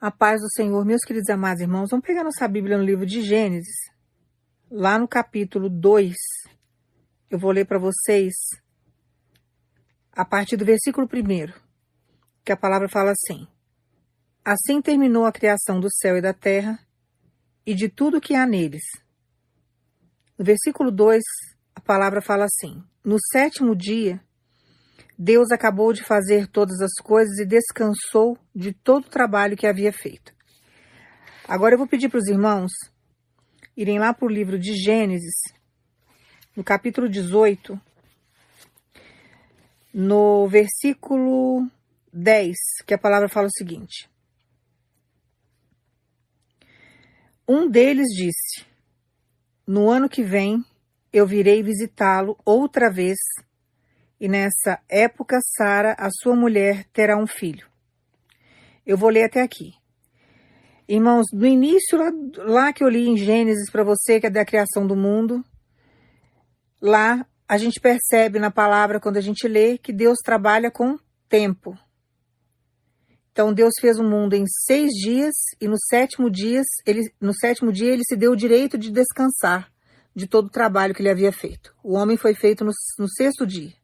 A paz do Senhor, meus queridos amados irmãos, vamos pegar nossa Bíblia no livro de Gênesis, lá no capítulo 2. Eu vou ler para vocês a partir do versículo 1, que a palavra fala assim: Assim terminou a criação do céu e da terra e de tudo que há neles. No versículo 2, a palavra fala assim: No sétimo dia, Deus acabou de fazer todas as coisas e descansou de todo o trabalho que havia feito. Agora eu vou pedir para os irmãos irem lá para o livro de Gênesis, no capítulo 18, no versículo 10, que a palavra fala o seguinte: Um deles disse: No ano que vem eu virei visitá-lo outra vez e nessa época Sara, a sua mulher, terá um filho. Eu vou ler até aqui. Irmãos, no início, lá, lá que eu li em Gênesis para você, que é da criação do mundo, lá a gente percebe na palavra, quando a gente lê, que Deus trabalha com tempo. Então Deus fez o mundo em seis dias e no sétimo, dias, ele, no sétimo dia ele se deu o direito de descansar de todo o trabalho que ele havia feito. O homem foi feito no, no sexto dia.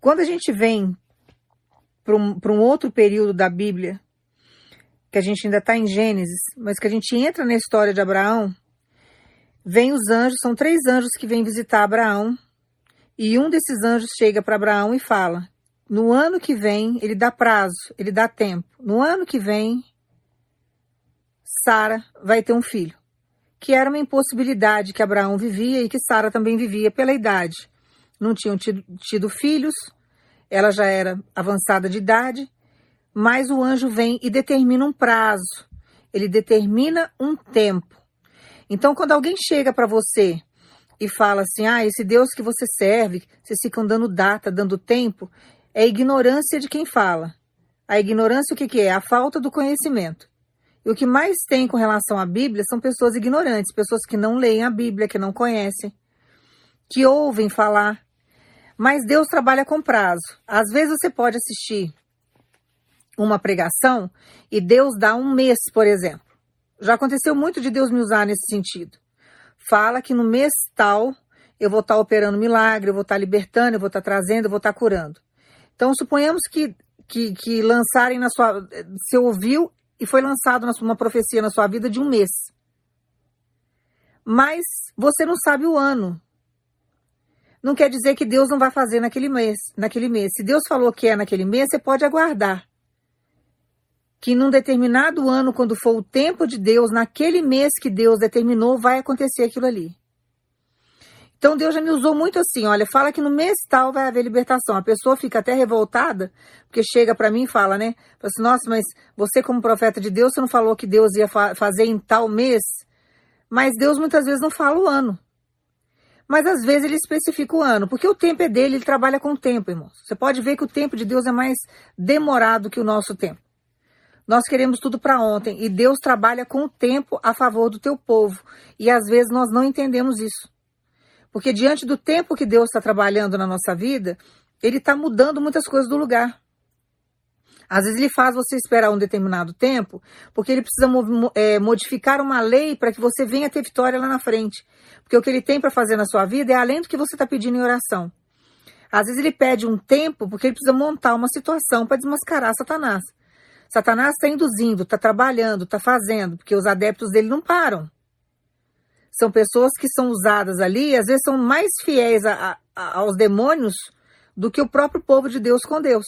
Quando a gente vem para um, um outro período da Bíblia, que a gente ainda está em Gênesis, mas que a gente entra na história de Abraão, vem os anjos, são três anjos que vêm visitar Abraão, e um desses anjos chega para Abraão e fala: no ano que vem, ele dá prazo, ele dá tempo. No ano que vem, Sara vai ter um filho, que era uma impossibilidade que Abraão vivia e que Sara também vivia pela idade não tinham tido, tido filhos, ela já era avançada de idade, mas o anjo vem e determina um prazo, ele determina um tempo. Então, quando alguém chega para você e fala assim: ah, esse Deus que você serve, vocês ficam dando data, dando tempo, é ignorância de quem fala. A ignorância, o que, que é? A falta do conhecimento. E o que mais tem com relação à Bíblia são pessoas ignorantes, pessoas que não leem a Bíblia, que não conhecem, que ouvem falar, mas Deus trabalha com prazo. Às vezes você pode assistir uma pregação e Deus dá um mês, por exemplo. Já aconteceu muito de Deus me usar nesse sentido. Fala que no mês tal eu vou estar operando milagre, eu vou estar libertando, eu vou estar trazendo, eu vou estar curando. Então, suponhamos que, que, que lançarem na sua. Você ouviu e foi lançado uma profecia na sua vida de um mês. Mas você não sabe o ano não quer dizer que Deus não vai fazer naquele mês, naquele mês. Se Deus falou que é naquele mês, você pode aguardar. Que num determinado ano, quando for o tempo de Deus, naquele mês que Deus determinou, vai acontecer aquilo ali. Então Deus já me usou muito assim, olha, fala que no mês tal vai haver libertação. A pessoa fica até revoltada, porque chega para mim e fala, né? Fala assim, nossa, mas você como profeta de Deus, você não falou que Deus ia fa fazer em tal mês? Mas Deus muitas vezes não fala o ano mas às vezes ele especifica o ano, porque o tempo é dele, ele trabalha com o tempo, irmãos. Você pode ver que o tempo de Deus é mais demorado que o nosso tempo. Nós queremos tudo para ontem e Deus trabalha com o tempo a favor do teu povo. E às vezes nós não entendemos isso. Porque diante do tempo que Deus está trabalhando na nossa vida, Ele está mudando muitas coisas do lugar. Às vezes ele faz você esperar um determinado tempo, porque ele precisa é, modificar uma lei para que você venha ter vitória lá na frente. Porque o que ele tem para fazer na sua vida é além do que você está pedindo em oração. Às vezes ele pede um tempo porque ele precisa montar uma situação para desmascarar Satanás. Satanás está induzindo, está trabalhando, está fazendo, porque os adeptos dele não param. São pessoas que são usadas ali, às vezes são mais fiéis a, a, aos demônios do que o próprio povo de Deus com Deus.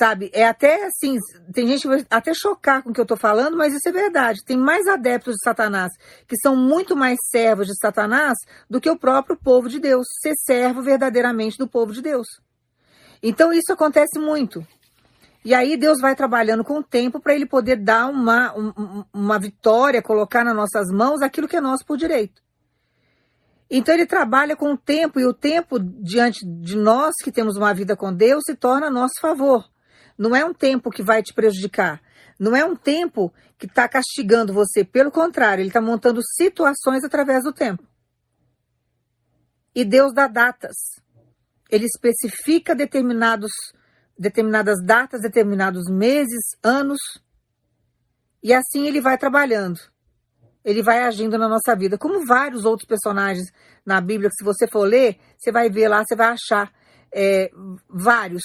Sabe, é até assim, tem gente que vai até chocar com o que eu tô falando, mas isso é verdade. Tem mais adeptos de Satanás, que são muito mais servos de Satanás do que o próprio povo de Deus, ser servo verdadeiramente do povo de Deus. Então isso acontece muito. E aí Deus vai trabalhando com o tempo para ele poder dar uma, uma, uma vitória, colocar nas nossas mãos aquilo que é nosso por direito. Então ele trabalha com o tempo, e o tempo diante de nós que temos uma vida com Deus se torna a nosso favor. Não é um tempo que vai te prejudicar. Não é um tempo que está castigando você. Pelo contrário, ele está montando situações através do tempo. E Deus dá datas. Ele especifica determinados, determinadas datas, determinados meses, anos, e assim ele vai trabalhando. Ele vai agindo na nossa vida, como vários outros personagens na Bíblia, que se você for ler, você vai ver lá, você vai achar é, vários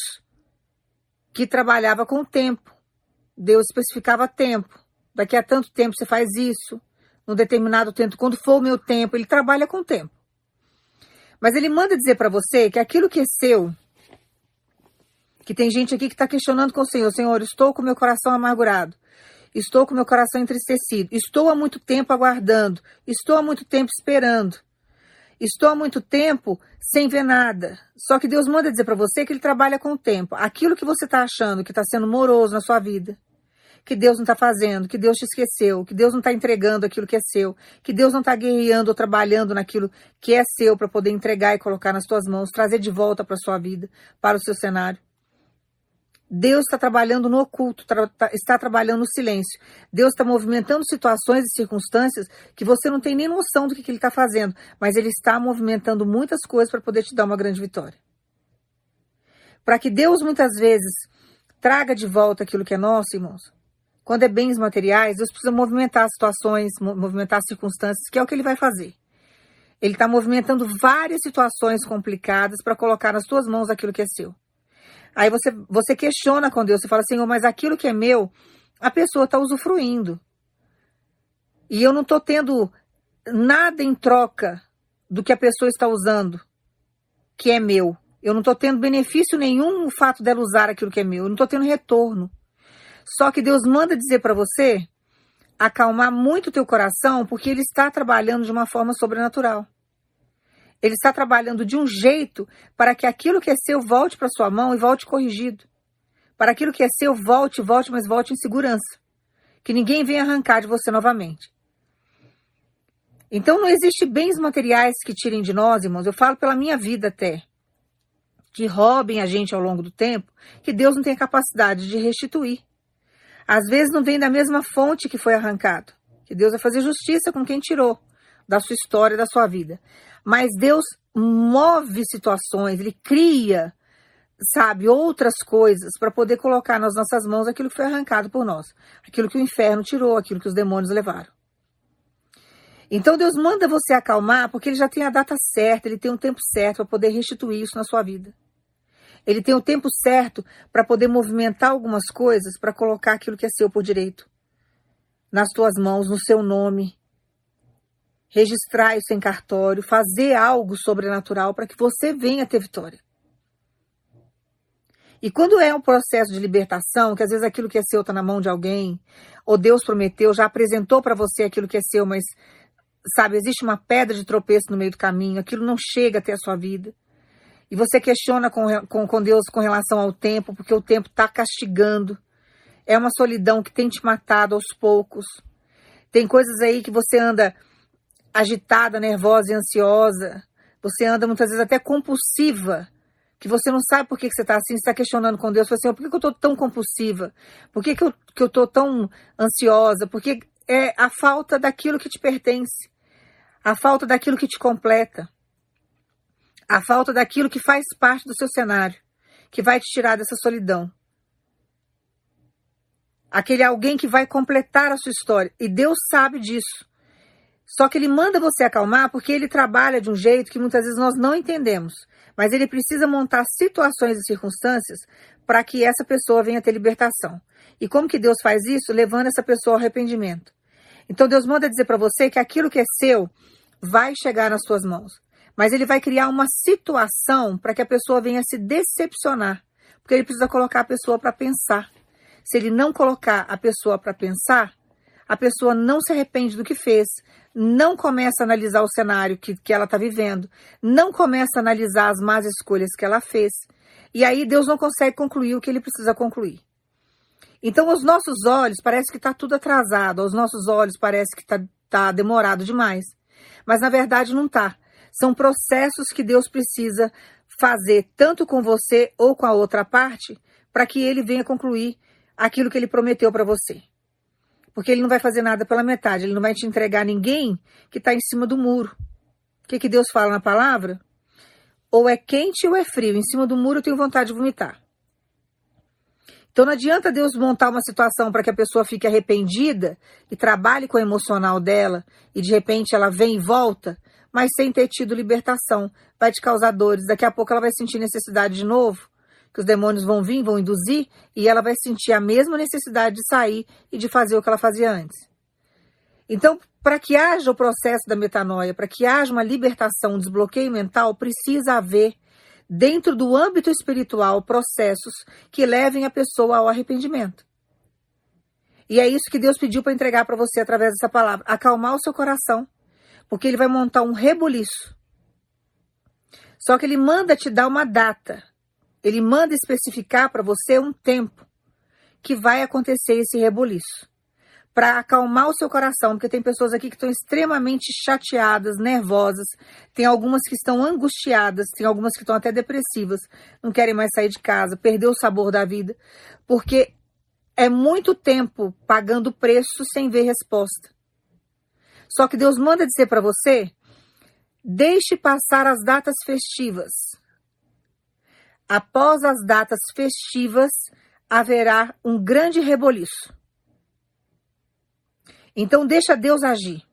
que trabalhava com o tempo. Deus especificava tempo. Daqui a tanto tempo você faz isso, no determinado tempo, quando for o meu tempo, ele trabalha com o tempo. Mas ele manda dizer para você que aquilo que é seu, que tem gente aqui que está questionando com o Senhor, Senhor, estou com meu coração amargurado, estou com meu coração entristecido, estou há muito tempo aguardando, estou há muito tempo esperando, estou há muito tempo sem ver nada. Só que Deus manda dizer para você que Ele trabalha com o tempo. Aquilo que você está achando que está sendo moroso na sua vida, que Deus não está fazendo, que Deus te esqueceu, que Deus não está entregando aquilo que é seu, que Deus não está guerreando ou trabalhando naquilo que é seu para poder entregar e colocar nas suas mãos, trazer de volta para a sua vida, para o seu cenário. Deus está trabalhando no oculto, tra tá, está trabalhando no silêncio. Deus está movimentando situações e circunstâncias que você não tem nem noção do que, que Ele está fazendo, mas Ele está movimentando muitas coisas para poder te dar uma grande vitória. Para que Deus muitas vezes traga de volta aquilo que é nosso, irmãos, quando é bens materiais, Deus precisa movimentar situações, movimentar circunstâncias, que é o que Ele vai fazer. Ele está movimentando várias situações complicadas para colocar nas suas mãos aquilo que é seu. Aí você, você questiona com Deus, você fala, Senhor, mas aquilo que é meu, a pessoa está usufruindo. E eu não estou tendo nada em troca do que a pessoa está usando, que é meu. Eu não estou tendo benefício nenhum no fato dela usar aquilo que é meu. Eu não estou tendo retorno. Só que Deus manda dizer para você acalmar muito o teu coração, porque Ele está trabalhando de uma forma sobrenatural. Ele está trabalhando de um jeito para que aquilo que é seu volte para sua mão e volte corrigido. Para aquilo que é seu volte, volte, mas volte em segurança. Que ninguém venha arrancar de você novamente. Então não existe bens materiais que tirem de nós, irmãos. Eu falo pela minha vida até. Que roubem a gente ao longo do tempo, que Deus não tem a capacidade de restituir. Às vezes não vem da mesma fonte que foi arrancado. Que Deus vai fazer justiça com quem tirou da sua história, da sua vida. Mas Deus move situações, ele cria, sabe, outras coisas para poder colocar nas nossas mãos aquilo que foi arrancado por nós, aquilo que o inferno tirou, aquilo que os demônios levaram. Então Deus manda você acalmar porque ele já tem a data certa, ele tem um tempo certo para poder restituir isso na sua vida. Ele tem o tempo certo para poder movimentar algumas coisas para colocar aquilo que é seu por direito nas tuas mãos, no seu nome, registrar isso em cartório, fazer algo sobrenatural para que você venha ter vitória. E quando é um processo de libertação, que às vezes aquilo que é seu está na mão de alguém, ou Deus prometeu, já apresentou para você aquilo que é seu, mas, sabe, existe uma pedra de tropeço no meio do caminho, aquilo não chega até a sua vida. E você questiona com, com, com Deus com relação ao tempo, porque o tempo está castigando. É uma solidão que tem te matado aos poucos. Tem coisas aí que você anda agitada, nervosa e ansiosa. Você anda muitas vezes até compulsiva, que você não sabe por que, que você está assim, está questionando com Deus, assim, por que, que eu estou tão compulsiva? Por que, que eu estou que eu tão ansiosa? Porque é a falta daquilo que te pertence, a falta daquilo que te completa, a falta daquilo que faz parte do seu cenário, que vai te tirar dessa solidão. Aquele alguém que vai completar a sua história. E Deus sabe disso. Só que ele manda você acalmar porque ele trabalha de um jeito que muitas vezes nós não entendemos. Mas ele precisa montar situações e circunstâncias para que essa pessoa venha ter libertação. E como que Deus faz isso? Levando essa pessoa ao arrependimento. Então Deus manda dizer para você que aquilo que é seu vai chegar nas suas mãos. Mas ele vai criar uma situação para que a pessoa venha se decepcionar. Porque ele precisa colocar a pessoa para pensar. Se ele não colocar a pessoa para pensar, a pessoa não se arrepende do que fez, não começa a analisar o cenário que, que ela está vivendo, não começa a analisar as más escolhas que ela fez. E aí Deus não consegue concluir o que ele precisa concluir. Então, aos nossos olhos, parece que está tudo atrasado, aos nossos olhos, parece que está tá demorado demais. Mas, na verdade, não está. São processos que Deus precisa fazer, tanto com você ou com a outra parte, para que ele venha concluir aquilo que ele prometeu para você. Porque ele não vai fazer nada pela metade, ele não vai te entregar ninguém que está em cima do muro. O que, que Deus fala na palavra? Ou é quente ou é frio. Em cima do muro eu tenho vontade de vomitar. Então não adianta Deus montar uma situação para que a pessoa fique arrependida e trabalhe com o emocional dela e de repente ela vem e volta, mas sem ter tido libertação. Vai te causar dores. Daqui a pouco ela vai sentir necessidade de novo, que os demônios vão vir, vão induzir e ela vai sentir a mesma necessidade de sair e de fazer o que ela fazia antes. Então, para que haja o processo da metanoia, para que haja uma libertação, um desbloqueio mental, precisa haver dentro do âmbito espiritual processos que levem a pessoa ao arrependimento. E é isso que Deus pediu para entregar para você através dessa palavra: acalmar o seu coração, porque ele vai montar um rebuliço. Só que ele manda te dar uma data, ele manda especificar para você um tempo que vai acontecer esse rebuliço para acalmar o seu coração, porque tem pessoas aqui que estão extremamente chateadas, nervosas, tem algumas que estão angustiadas, tem algumas que estão até depressivas, não querem mais sair de casa, perdeu o sabor da vida, porque é muito tempo pagando preço sem ver resposta. Só que Deus manda dizer para você: deixe passar as datas festivas. Após as datas festivas, haverá um grande reboliço. Então deixa Deus agir.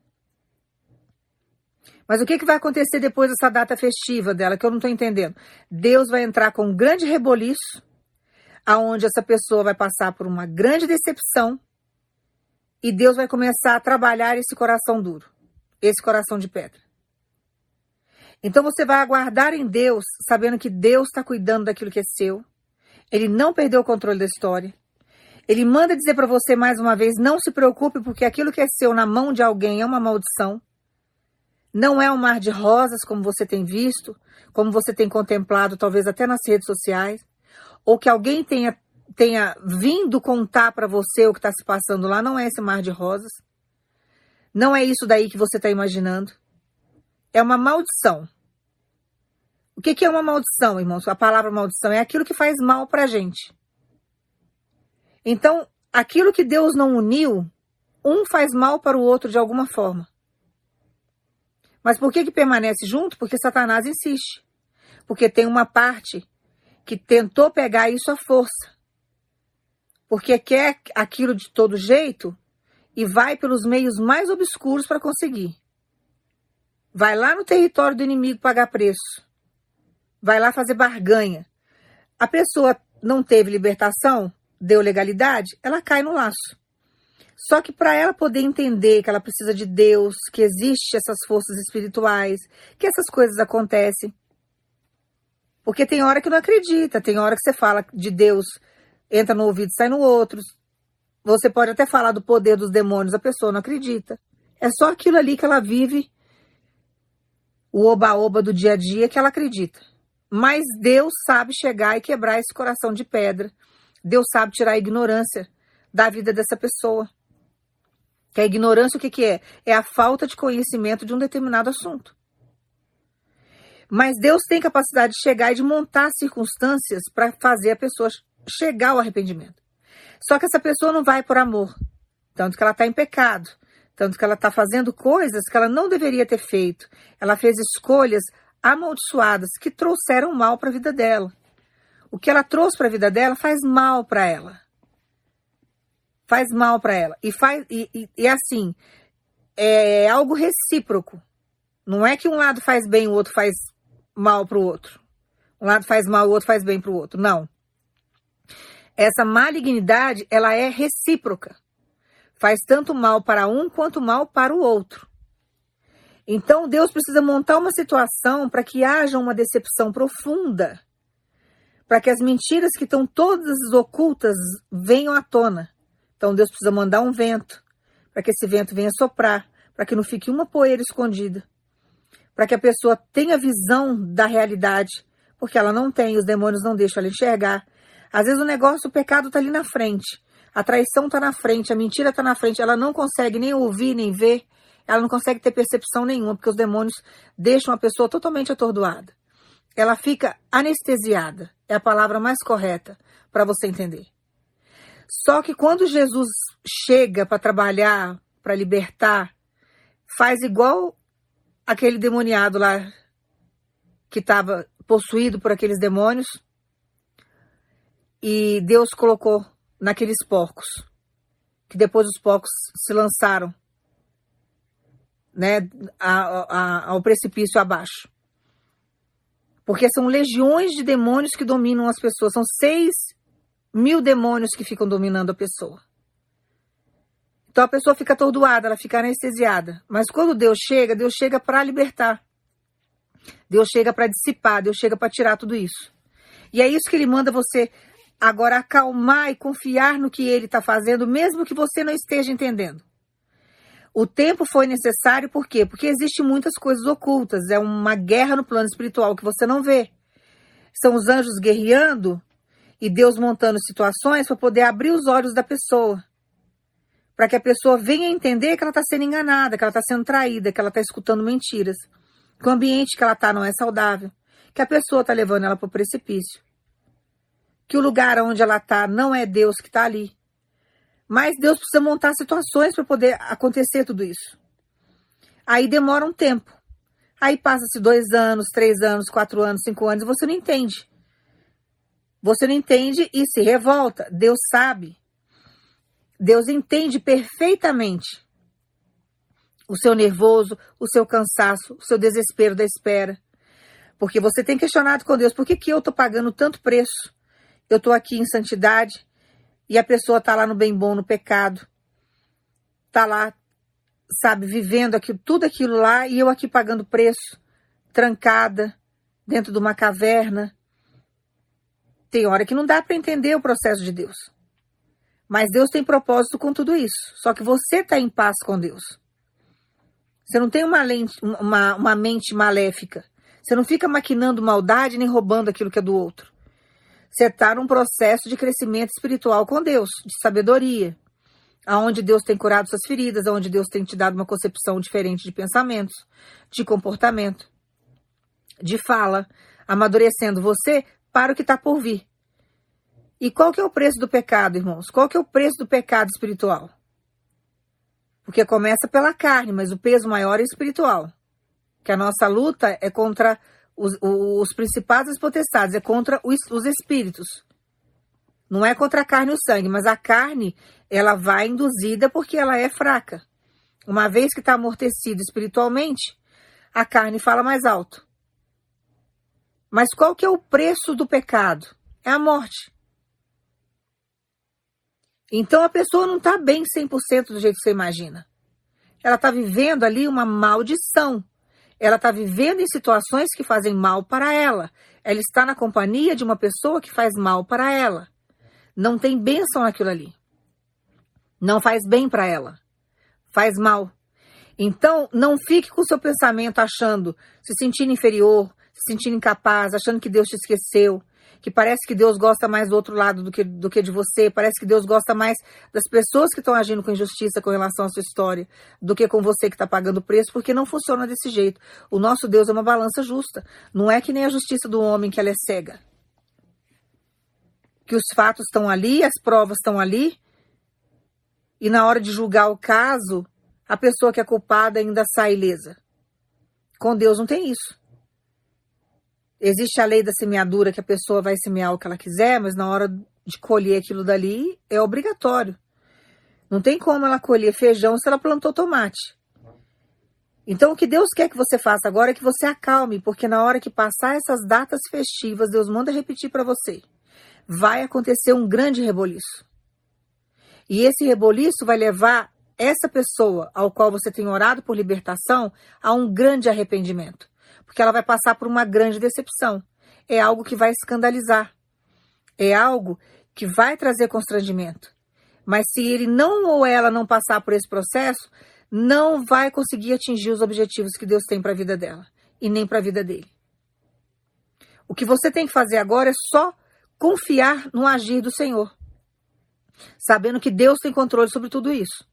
Mas o que, que vai acontecer depois dessa data festiva dela, que eu não estou entendendo? Deus vai entrar com um grande reboliço, aonde essa pessoa vai passar por uma grande decepção, e Deus vai começar a trabalhar esse coração duro, esse coração de pedra. Então você vai aguardar em Deus, sabendo que Deus está cuidando daquilo que é seu. Ele não perdeu o controle da história. Ele manda dizer para você mais uma vez: não se preocupe, porque aquilo que é seu na mão de alguém é uma maldição. Não é um mar de rosas, como você tem visto, como você tem contemplado, talvez até nas redes sociais, ou que alguém tenha, tenha vindo contar para você o que está se passando lá. Não é esse mar de rosas. Não é isso daí que você está imaginando. É uma maldição. O que, que é uma maldição, irmãos? A palavra maldição é aquilo que faz mal para a gente. Então, aquilo que Deus não uniu, um faz mal para o outro de alguma forma. Mas por que, que permanece junto? Porque Satanás insiste. Porque tem uma parte que tentou pegar isso à força. Porque quer aquilo de todo jeito e vai pelos meios mais obscuros para conseguir. Vai lá no território do inimigo pagar preço. Vai lá fazer barganha. A pessoa não teve libertação, deu legalidade, ela cai no laço. Só que para ela poder entender que ela precisa de Deus, que existe essas forças espirituais, que essas coisas acontecem. Porque tem hora que não acredita, tem hora que você fala de Deus, entra no ouvido sai no outro. Você pode até falar do poder dos demônios, a pessoa não acredita. É só aquilo ali que ela vive, o oba-oba do dia a dia, que ela acredita. Mas Deus sabe chegar e quebrar esse coração de pedra Deus sabe tirar a ignorância da vida dessa pessoa. Que a ignorância o que, que é? É a falta de conhecimento de um determinado assunto. Mas Deus tem capacidade de chegar e de montar circunstâncias para fazer a pessoa chegar ao arrependimento. Só que essa pessoa não vai por amor. Tanto que ela está em pecado. Tanto que ela está fazendo coisas que ela não deveria ter feito. Ela fez escolhas amaldiçoadas que trouxeram mal para a vida dela o que ela trouxe para a vida dela faz mal para ela. Faz mal para ela. E faz e, e, e, assim, é algo recíproco. Não é que um lado faz bem, o outro faz mal para o outro. Um lado faz mal, o outro faz bem para o outro. Não. Essa malignidade, ela é recíproca. Faz tanto mal para um quanto mal para o outro. Então Deus precisa montar uma situação para que haja uma decepção profunda para que as mentiras que estão todas ocultas venham à tona. Então Deus precisa mandar um vento, para que esse vento venha soprar, para que não fique uma poeira escondida, para que a pessoa tenha visão da realidade, porque ela não tem, os demônios não deixam ela enxergar. Às vezes o negócio, o pecado está ali na frente, a traição está na frente, a mentira está na frente, ela não consegue nem ouvir, nem ver, ela não consegue ter percepção nenhuma, porque os demônios deixam a pessoa totalmente atordoada ela fica anestesiada. É a palavra mais correta para você entender. Só que quando Jesus chega para trabalhar, para libertar, faz igual aquele demoniado lá que estava possuído por aqueles demônios. e Deus colocou naqueles porcos, que depois os porcos se lançaram né, a, a, ao precipício abaixo. Porque são legiões de demônios que dominam as pessoas. São seis mil demônios que ficam dominando a pessoa. Então a pessoa fica atordoada, ela fica anestesiada. Mas quando Deus chega, Deus chega para libertar. Deus chega para dissipar, Deus chega para tirar tudo isso. E é isso que ele manda você agora acalmar e confiar no que ele está fazendo, mesmo que você não esteja entendendo. O tempo foi necessário por quê? Porque existem muitas coisas ocultas. É uma guerra no plano espiritual que você não vê. São os anjos guerreando e Deus montando situações para poder abrir os olhos da pessoa. Para que a pessoa venha entender que ela está sendo enganada, que ela está sendo traída, que ela está escutando mentiras. Que o ambiente que ela está não é saudável. Que a pessoa está levando ela para o precipício. Que o lugar onde ela está não é Deus que está ali. Mas Deus precisa montar situações para poder acontecer tudo isso. Aí demora um tempo. Aí passa-se dois anos, três anos, quatro anos, cinco anos, e você não entende. Você não entende e se revolta. Deus sabe. Deus entende perfeitamente o seu nervoso, o seu cansaço, o seu desespero da espera. Porque você tem questionado com Deus, por que, que eu estou pagando tanto preço? Eu estou aqui em santidade, e a pessoa está lá no bem bom, no pecado. Está lá, sabe, vivendo aquilo, tudo aquilo lá e eu aqui pagando preço, trancada, dentro de uma caverna. Tem hora que não dá para entender o processo de Deus. Mas Deus tem propósito com tudo isso. Só que você está em paz com Deus. Você não tem uma, lente, uma, uma mente maléfica. Você não fica maquinando maldade nem roubando aquilo que é do outro. Você está num processo de crescimento espiritual com Deus, de sabedoria, aonde Deus tem curado suas feridas, aonde Deus tem te dado uma concepção diferente de pensamentos, de comportamento, de fala, amadurecendo você para o que está por vir. E qual que é o preço do pecado, irmãos? Qual que é o preço do pecado espiritual? Porque começa pela carne, mas o peso maior é espiritual. Que a nossa luta é contra os, os principais das potestades, é contra os, os espíritos. Não é contra a carne e o sangue, mas a carne, ela vai induzida porque ela é fraca. Uma vez que está amortecida espiritualmente, a carne fala mais alto. Mas qual que é o preço do pecado? É a morte. Então a pessoa não está bem 100% do jeito que você imagina. Ela está vivendo ali uma maldição. Ela está vivendo em situações que fazem mal para ela. Ela está na companhia de uma pessoa que faz mal para ela. Não tem bênção naquilo ali. Não faz bem para ela. Faz mal. Então, não fique com o seu pensamento achando, se sentindo inferior, se sentindo incapaz, achando que Deus te esqueceu que parece que Deus gosta mais do outro lado do que, do que de você, parece que Deus gosta mais das pessoas que estão agindo com injustiça com relação à sua história do que com você que está pagando o preço, porque não funciona desse jeito. O nosso Deus é uma balança justa. Não é que nem a justiça do homem que ela é cega. Que os fatos estão ali, as provas estão ali, e na hora de julgar o caso, a pessoa que é culpada ainda sai ilesa. Com Deus não tem isso. Existe a lei da semeadura que a pessoa vai semear o que ela quiser, mas na hora de colher aquilo dali é obrigatório. Não tem como ela colher feijão se ela plantou tomate. Então, o que Deus quer que você faça agora é que você acalme, porque na hora que passar essas datas festivas, Deus manda repetir para você. Vai acontecer um grande reboliço. E esse reboliço vai levar essa pessoa ao qual você tem orado por libertação a um grande arrependimento porque ela vai passar por uma grande decepção. É algo que vai escandalizar. É algo que vai trazer constrangimento. Mas se ele não ou ela não passar por esse processo, não vai conseguir atingir os objetivos que Deus tem para a vida dela e nem para a vida dele. O que você tem que fazer agora é só confiar no agir do Senhor, sabendo que Deus tem controle sobre tudo isso.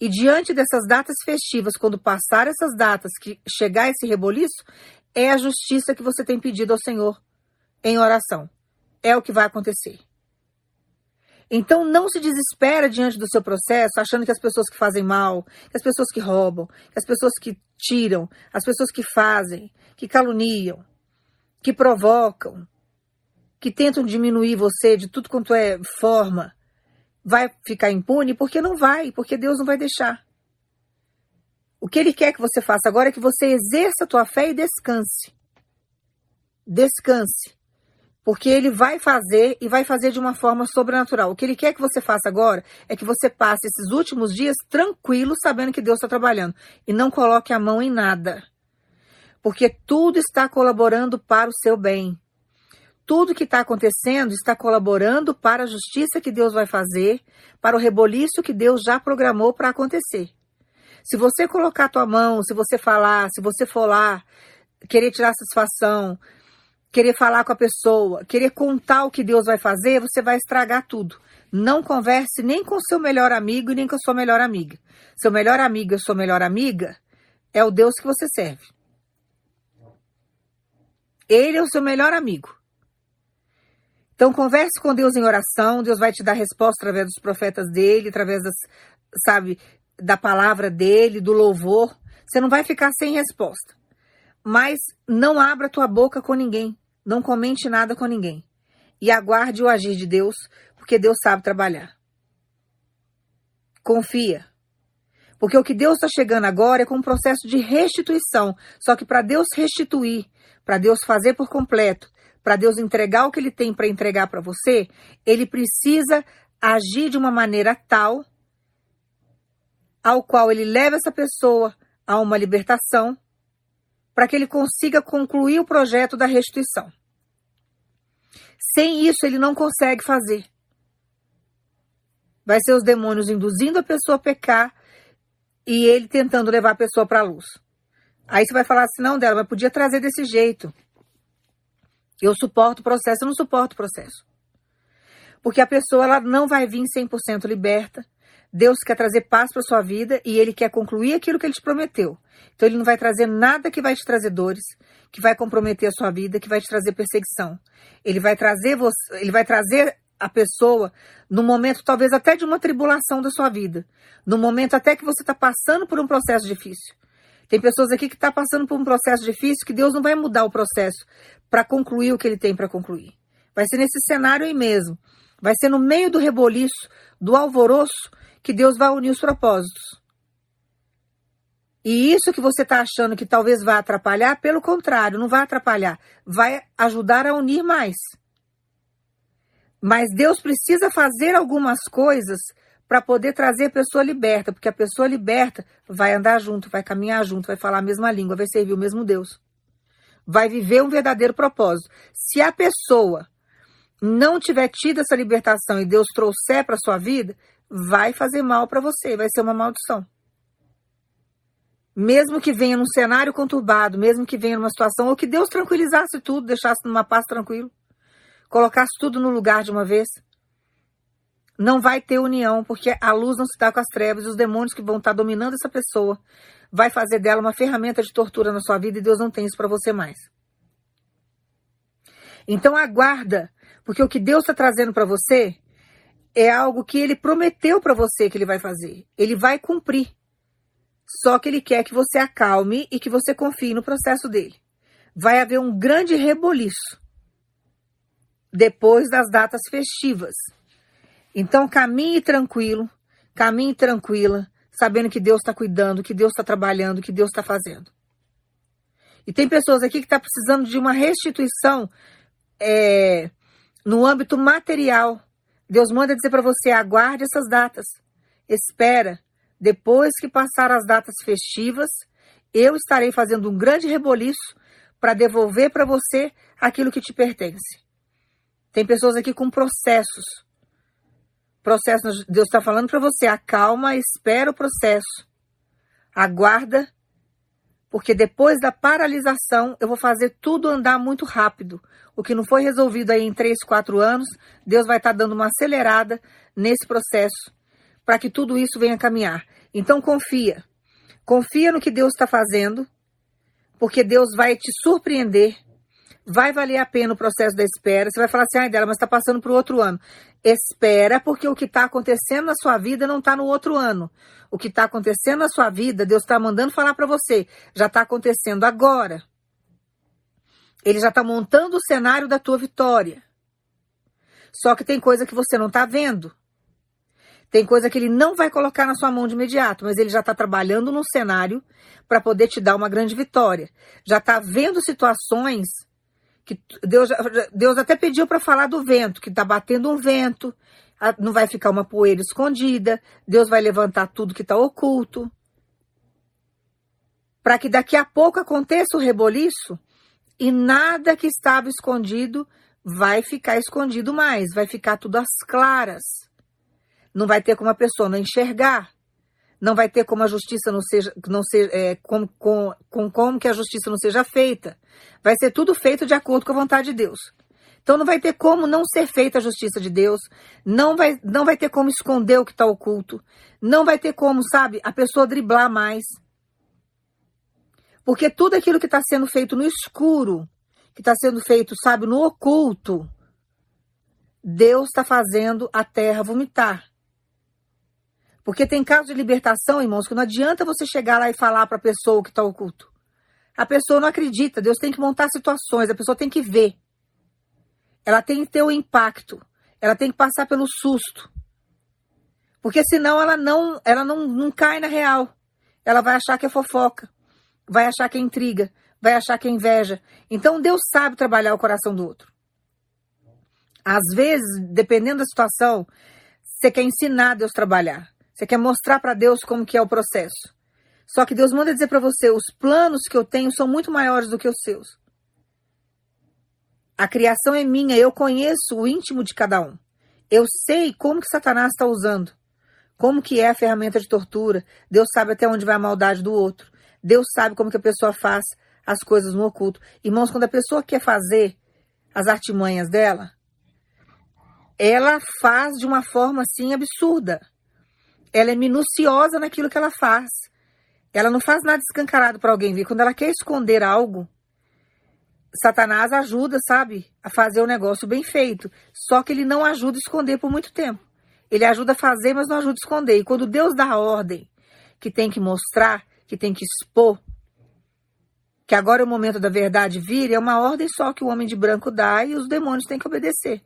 E diante dessas datas festivas, quando passar essas datas, que chegar esse reboliço, é a justiça que você tem pedido ao Senhor em oração. É o que vai acontecer. Então não se desespera diante do seu processo, achando que as pessoas que fazem mal, que as pessoas que roubam, que as pessoas que tiram, as pessoas que fazem, que caluniam, que provocam, que tentam diminuir você de tudo quanto é forma, vai ficar impune? Porque não vai, porque Deus não vai deixar. O que Ele quer que você faça agora é que você exerça a tua fé e descanse. Descanse. Porque Ele vai fazer e vai fazer de uma forma sobrenatural. O que Ele quer que você faça agora é que você passe esses últimos dias tranquilo, sabendo que Deus está trabalhando. E não coloque a mão em nada. Porque tudo está colaborando para o seu bem tudo que está acontecendo está colaborando para a justiça que Deus vai fazer, para o reboliço que Deus já programou para acontecer. Se você colocar a tua mão, se você falar, se você for lá, querer tirar satisfação, querer falar com a pessoa, querer contar o que Deus vai fazer, você vai estragar tudo. Não converse nem com seu melhor amigo e nem com sua melhor amiga. Seu melhor amigo e sua melhor amiga é o Deus que você serve. Ele é o seu melhor amigo. Então converse com Deus em oração, Deus vai te dar resposta através dos profetas dele, através das, sabe, da palavra dele, do louvor. Você não vai ficar sem resposta. Mas não abra tua boca com ninguém, não comente nada com ninguém. E aguarde o agir de Deus, porque Deus sabe trabalhar. Confia. Porque o que Deus está chegando agora é com um processo de restituição. Só que para Deus restituir, para Deus fazer por completo, para Deus entregar o que ele tem para entregar para você, ele precisa agir de uma maneira tal ao qual ele leva essa pessoa a uma libertação para que ele consiga concluir o projeto da restituição. Sem isso, ele não consegue fazer. Vai ser os demônios induzindo a pessoa a pecar e ele tentando levar a pessoa para a luz. Aí você vai falar assim, não, dela, mas podia trazer desse jeito. Eu suporto o processo, eu não suporto o processo. Porque a pessoa ela não vai vir 100% liberta. Deus quer trazer paz para sua vida e ele quer concluir aquilo que ele te prometeu. Então ele não vai trazer nada que vai te trazer dores, que vai comprometer a sua vida, que vai te trazer perseguição. Ele vai trazer você, ele vai trazer a pessoa no momento talvez até de uma tribulação da sua vida, no momento até que você está passando por um processo difícil. Tem pessoas aqui que estão tá passando por um processo difícil que Deus não vai mudar o processo para concluir o que ele tem para concluir. Vai ser nesse cenário aí mesmo. Vai ser no meio do reboliço, do alvoroço, que Deus vai unir os propósitos. E isso que você está achando que talvez vá atrapalhar, pelo contrário, não vai atrapalhar, vai ajudar a unir mais. Mas Deus precisa fazer algumas coisas para poder trazer a pessoa liberta, porque a pessoa liberta vai andar junto, vai caminhar junto, vai falar a mesma língua, vai servir o mesmo Deus. Vai viver um verdadeiro propósito. Se a pessoa não tiver tido essa libertação e Deus trouxer para sua vida, vai fazer mal para você, vai ser uma maldição. Mesmo que venha num cenário conturbado, mesmo que venha numa situação, ou que Deus tranquilizasse tudo, deixasse numa paz tranquilo, colocasse tudo no lugar de uma vez, não vai ter união, porque a luz não se dá com as trevas, e os demônios que vão estar dominando essa pessoa vai fazer dela uma ferramenta de tortura na sua vida e Deus não tem isso para você mais. Então aguarda, porque o que Deus está trazendo para você é algo que Ele prometeu para você que Ele vai fazer. Ele vai cumprir. Só que Ele quer que você acalme e que você confie no processo dele. Vai haver um grande reboliço depois das datas festivas. Então caminhe tranquilo, caminhe tranquila, sabendo que Deus está cuidando, que Deus está trabalhando, que Deus está fazendo. E tem pessoas aqui que estão tá precisando de uma restituição é, no âmbito material. Deus manda dizer para você: aguarde essas datas, espera. Depois que passar as datas festivas, eu estarei fazendo um grande reboliço para devolver para você aquilo que te pertence. Tem pessoas aqui com processos processo, Deus está falando para você, acalma, espera o processo. Aguarda, porque depois da paralisação eu vou fazer tudo andar muito rápido. O que não foi resolvido aí em três, quatro anos, Deus vai estar tá dando uma acelerada nesse processo para que tudo isso venha caminhar. Então confia. Confia no que Deus está fazendo, porque Deus vai te surpreender vai valer a pena o processo da espera. Você vai falar assim, ai dela, mas está passando para o outro ano. Espera, porque o que está acontecendo na sua vida não está no outro ano. O que está acontecendo na sua vida, Deus está mandando falar para você, já está acontecendo agora. Ele já está montando o cenário da tua vitória. Só que tem coisa que você não está vendo. Tem coisa que ele não vai colocar na sua mão de imediato, mas ele já está trabalhando no cenário para poder te dar uma grande vitória. Já está vendo situações que Deus, Deus até pediu para falar do vento, que está batendo um vento, não vai ficar uma poeira escondida, Deus vai levantar tudo que está oculto. Para que daqui a pouco aconteça o reboliço e nada que estava escondido vai ficar escondido mais, vai ficar tudo às claras. Não vai ter como a pessoa não enxergar. Não vai ter como a justiça não seja, não seja é, com, com, com como que a justiça não seja feita. Vai ser tudo feito de acordo com a vontade de Deus. Então não vai ter como não ser feita a justiça de Deus, não vai, não vai ter como esconder o que está oculto, não vai ter como, sabe, a pessoa driblar mais. Porque tudo aquilo que está sendo feito no escuro, que está sendo feito, sabe, no oculto, Deus está fazendo a terra vomitar. Porque tem casos de libertação, irmãos, que não adianta você chegar lá e falar para a pessoa que está oculto. A pessoa não acredita, Deus tem que montar situações, a pessoa tem que ver. Ela tem que ter o impacto, ela tem que passar pelo susto. Porque senão ela não, ela não, não cai na real. Ela vai achar que é fofoca, vai achar que é intriga, vai achar que é inveja. Então Deus sabe trabalhar o coração do outro. Às vezes, dependendo da situação, você quer ensinar Deus a trabalhar. Você quer mostrar para Deus como que é o processo. Só que Deus manda dizer para você, os planos que eu tenho são muito maiores do que os seus. A criação é minha, eu conheço o íntimo de cada um. Eu sei como que Satanás está usando. Como que é a ferramenta de tortura. Deus sabe até onde vai a maldade do outro. Deus sabe como que a pessoa faz as coisas no oculto. Irmãos, quando a pessoa quer fazer as artimanhas dela, ela faz de uma forma assim absurda ela é minuciosa naquilo que ela faz. Ela não faz nada escancarado para alguém ver. Quando ela quer esconder algo, Satanás ajuda, sabe, a fazer o negócio bem feito. Só que ele não ajuda a esconder por muito tempo. Ele ajuda a fazer, mas não ajuda a esconder. E quando Deus dá a ordem que tem que mostrar, que tem que expor, que agora é o momento da verdade vir, é uma ordem só que o homem de branco dá e os demônios têm que obedecer.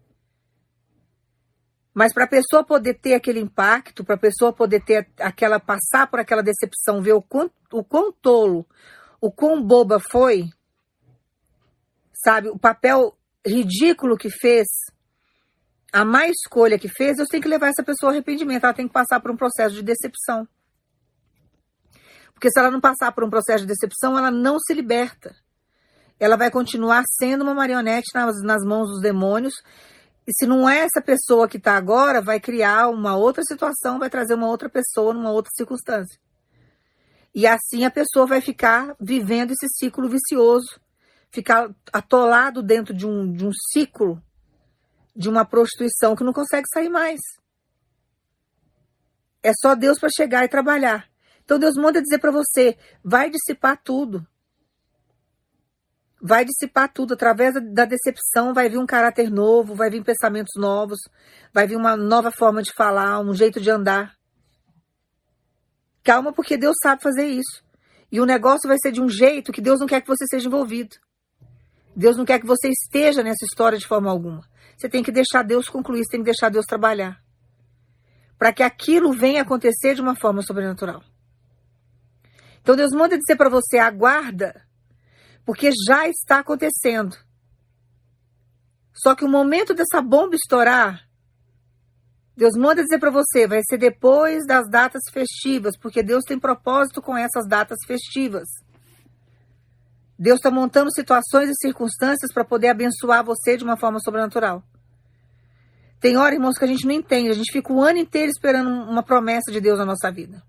Mas para a pessoa poder ter aquele impacto, para a pessoa poder ter aquela passar por aquela decepção, ver o quão, o quão tolo, o quão boba foi, sabe, o papel ridículo que fez, a má escolha que fez, eu tenho que levar essa pessoa ao arrependimento, ela tem que passar por um processo de decepção. Porque se ela não passar por um processo de decepção, ela não se liberta. Ela vai continuar sendo uma marionete nas, nas mãos dos demônios e se não é essa pessoa que está agora, vai criar uma outra situação, vai trazer uma outra pessoa numa outra circunstância. E assim a pessoa vai ficar vivendo esse ciclo vicioso, ficar atolado dentro de um, de um ciclo de uma prostituição que não consegue sair mais. É só Deus para chegar e trabalhar. Então Deus manda dizer para você: vai dissipar tudo vai dissipar tudo. Através da decepção vai vir um caráter novo, vai vir pensamentos novos, vai vir uma nova forma de falar, um jeito de andar. Calma, porque Deus sabe fazer isso. E o negócio vai ser de um jeito que Deus não quer que você seja envolvido. Deus não quer que você esteja nessa história de forma alguma. Você tem que deixar Deus concluir, você tem que deixar Deus trabalhar. Para que aquilo venha acontecer de uma forma sobrenatural. Então Deus manda dizer para você: aguarda porque já está acontecendo. Só que o momento dessa bomba estourar, Deus manda dizer para você, vai ser depois das datas festivas, porque Deus tem propósito com essas datas festivas. Deus está montando situações e circunstâncias para poder abençoar você de uma forma sobrenatural. Tem hora, irmãos, que a gente não entende, a gente fica o ano inteiro esperando uma promessa de Deus na nossa vida.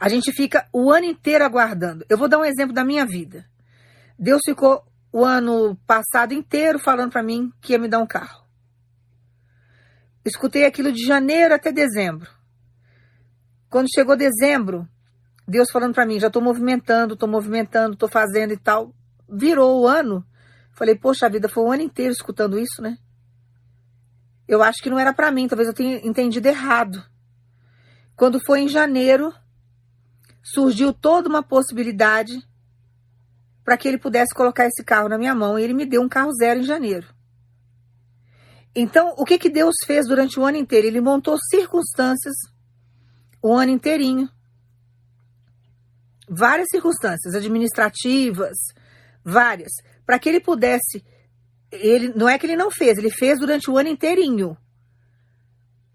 A gente fica o ano inteiro aguardando. Eu vou dar um exemplo da minha vida. Deus ficou o ano passado inteiro falando para mim que ia me dar um carro. Escutei aquilo de janeiro até dezembro. Quando chegou dezembro, Deus falando para mim, já estou movimentando, estou movimentando, estou fazendo e tal. Virou o ano. Falei, poxa vida, foi o ano inteiro escutando isso, né? Eu acho que não era para mim, talvez eu tenha entendido errado. Quando foi em janeiro, surgiu toda uma possibilidade para que ele pudesse colocar esse carro na minha mão e ele me deu um carro zero em janeiro. Então, o que, que Deus fez durante o ano inteiro? Ele montou circunstâncias o ano inteirinho. Várias circunstâncias administrativas, várias, para que ele pudesse. Ele não é que ele não fez, ele fez durante o ano inteirinho.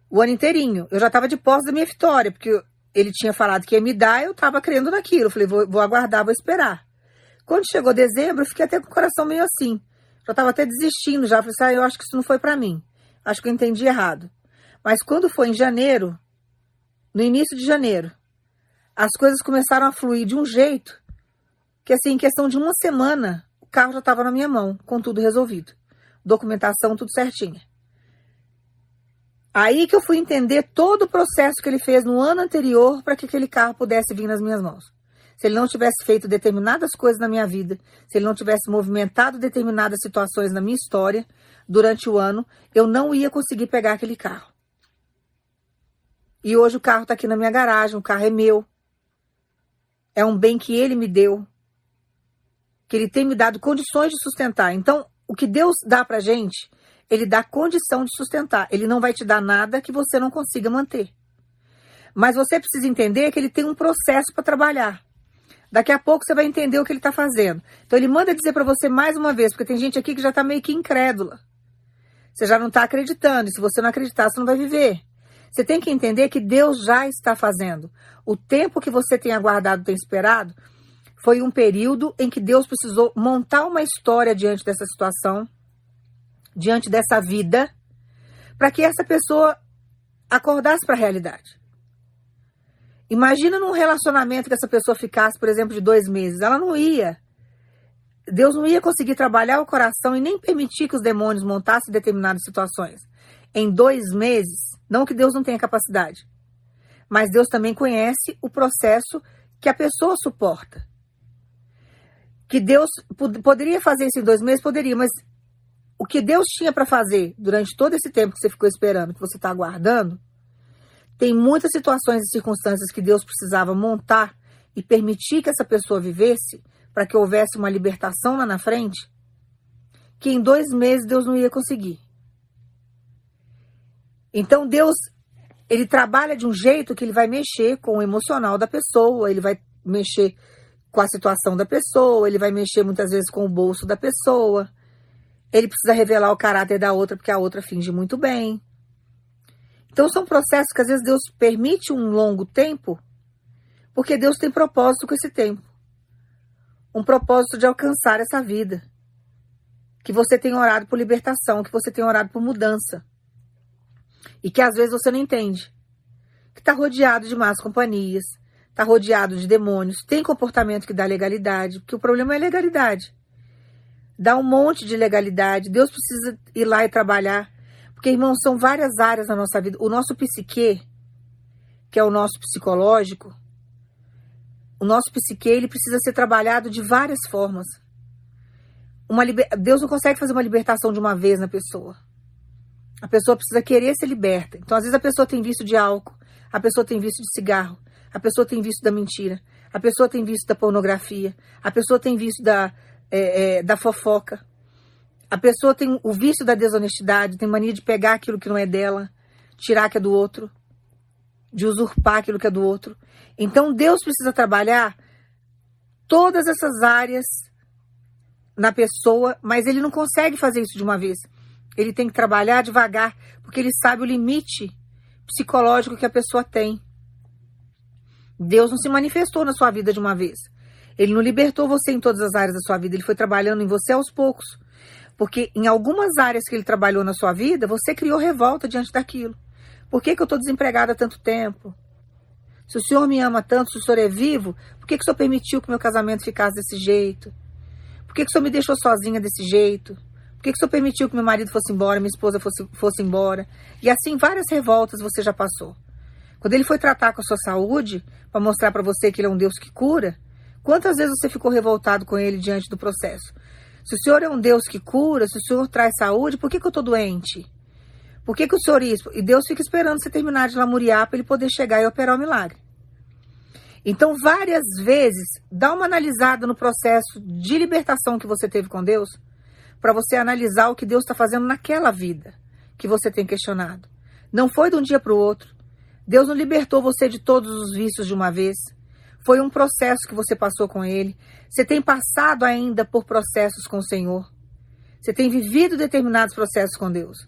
O ano inteirinho. Eu já estava de posse da minha vitória, porque ele tinha falado que ia me dar, eu estava crendo naquilo. Eu falei, vou, vou aguardar, vou esperar. Quando chegou dezembro, eu fiquei até com o coração meio assim. Já estava até desistindo já. Falei assim, ah, eu acho que isso não foi para mim. Acho que eu entendi errado. Mas quando foi em janeiro, no início de janeiro, as coisas começaram a fluir de um jeito que, assim, em questão de uma semana, o carro já estava na minha mão, com tudo resolvido. Documentação, tudo certinha. Aí que eu fui entender todo o processo que ele fez no ano anterior para que aquele carro pudesse vir nas minhas mãos. Se ele não tivesse feito determinadas coisas na minha vida, se ele não tivesse movimentado determinadas situações na minha história durante o ano, eu não ia conseguir pegar aquele carro. E hoje o carro está aqui na minha garagem, o carro é meu. É um bem que ele me deu, que ele tem me dado condições de sustentar. Então, o que Deus dá para gente ele dá condição de sustentar. Ele não vai te dar nada que você não consiga manter. Mas você precisa entender que ele tem um processo para trabalhar. Daqui a pouco você vai entender o que ele está fazendo. Então ele manda dizer para você mais uma vez, porque tem gente aqui que já está meio que incrédula. Você já não está acreditando. E se você não acreditar, você não vai viver. Você tem que entender que Deus já está fazendo. O tempo que você tem aguardado, tem esperado, foi um período em que Deus precisou montar uma história diante dessa situação diante dessa vida, para que essa pessoa acordasse para a realidade. Imagina num relacionamento que essa pessoa ficasse, por exemplo, de dois meses. Ela não ia. Deus não ia conseguir trabalhar o coração e nem permitir que os demônios montassem determinadas situações. Em dois meses, não que Deus não tenha capacidade, mas Deus também conhece o processo que a pessoa suporta. Que Deus poderia fazer isso em dois meses? Poderia, mas o que Deus tinha para fazer durante todo esse tempo que você ficou esperando, que você está aguardando, tem muitas situações e circunstâncias que Deus precisava montar e permitir que essa pessoa vivesse para que houvesse uma libertação lá na frente, que em dois meses Deus não ia conseguir. Então Deus, ele trabalha de um jeito que ele vai mexer com o emocional da pessoa, ele vai mexer com a situação da pessoa, ele vai mexer muitas vezes com o bolso da pessoa. Ele precisa revelar o caráter da outra porque a outra finge muito bem. Então são processos que às vezes Deus permite um longo tempo, porque Deus tem propósito com esse tempo. Um propósito de alcançar essa vida. Que você tem orado por libertação, que você tem orado por mudança. E que às vezes você não entende. Que está rodeado de más companhias, está rodeado de demônios, tem comportamento que dá legalidade, porque o problema é legalidade dá um monte de legalidade. Deus precisa ir lá e trabalhar. Porque, irmãos, são várias áreas na nossa vida. O nosso psique, que é o nosso psicológico, o nosso psique, ele precisa ser trabalhado de várias formas. Uma liber... Deus não consegue fazer uma libertação de uma vez na pessoa. A pessoa precisa querer ser liberta. Então, às vezes, a pessoa tem vício de álcool, a pessoa tem vício de cigarro, a pessoa tem vício da mentira, a pessoa tem vício da pornografia, a pessoa tem vício da, é, é, da fofoca. A pessoa tem o vício da desonestidade, tem mania de pegar aquilo que não é dela, tirar que é do outro, de usurpar aquilo que é do outro. Então Deus precisa trabalhar todas essas áreas na pessoa, mas ele não consegue fazer isso de uma vez. Ele tem que trabalhar devagar, porque ele sabe o limite psicológico que a pessoa tem. Deus não se manifestou na sua vida de uma vez. Ele não libertou você em todas as áreas da sua vida, ele foi trabalhando em você aos poucos. Porque em algumas áreas que ele trabalhou na sua vida, você criou revolta diante daquilo. Por que, que eu estou desempregada há tanto tempo? Se o senhor me ama tanto, se o senhor é vivo, por que, que o senhor permitiu que meu casamento ficasse desse jeito? Por que, que o senhor me deixou sozinha desse jeito? Por que, que o senhor permitiu que meu marido fosse embora, minha esposa fosse, fosse embora? E assim, várias revoltas você já passou. Quando ele foi tratar com a sua saúde, para mostrar para você que ele é um Deus que cura, Quantas vezes você ficou revoltado com ele diante do processo? Se o Senhor é um Deus que cura, se o Senhor traz saúde, por que, que eu estou doente? Por que, que o Senhor isso? E Deus fica esperando você terminar de lamuriar para ele poder chegar e operar o milagre. Então, várias vezes, dá uma analisada no processo de libertação que você teve com Deus, para você analisar o que Deus está fazendo naquela vida, que você tem questionado. Não foi de um dia para o outro. Deus não libertou você de todos os vícios de uma vez. Foi um processo que você passou com Ele. Você tem passado ainda por processos com o Senhor. Você tem vivido determinados processos com Deus.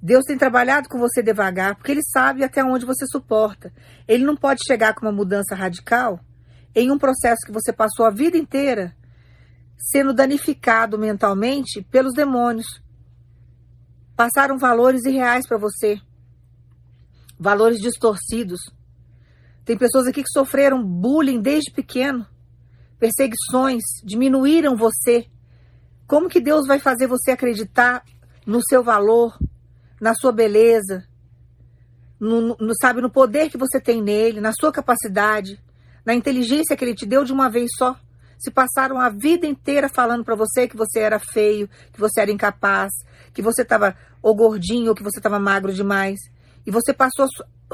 Deus tem trabalhado com você devagar, porque Ele sabe até onde você suporta. Ele não pode chegar com uma mudança radical em um processo que você passou a vida inteira sendo danificado mentalmente pelos demônios. Passaram valores irreais para você, valores distorcidos. Tem pessoas aqui que sofreram bullying desde pequeno, perseguições, diminuíram você. Como que Deus vai fazer você acreditar no seu valor, na sua beleza, no, no, sabe, no poder que você tem nele, na sua capacidade, na inteligência que ele te deu de uma vez só? Se passaram a vida inteira falando para você que você era feio, que você era incapaz, que você estava ou gordinho ou que você estava magro demais. E você passou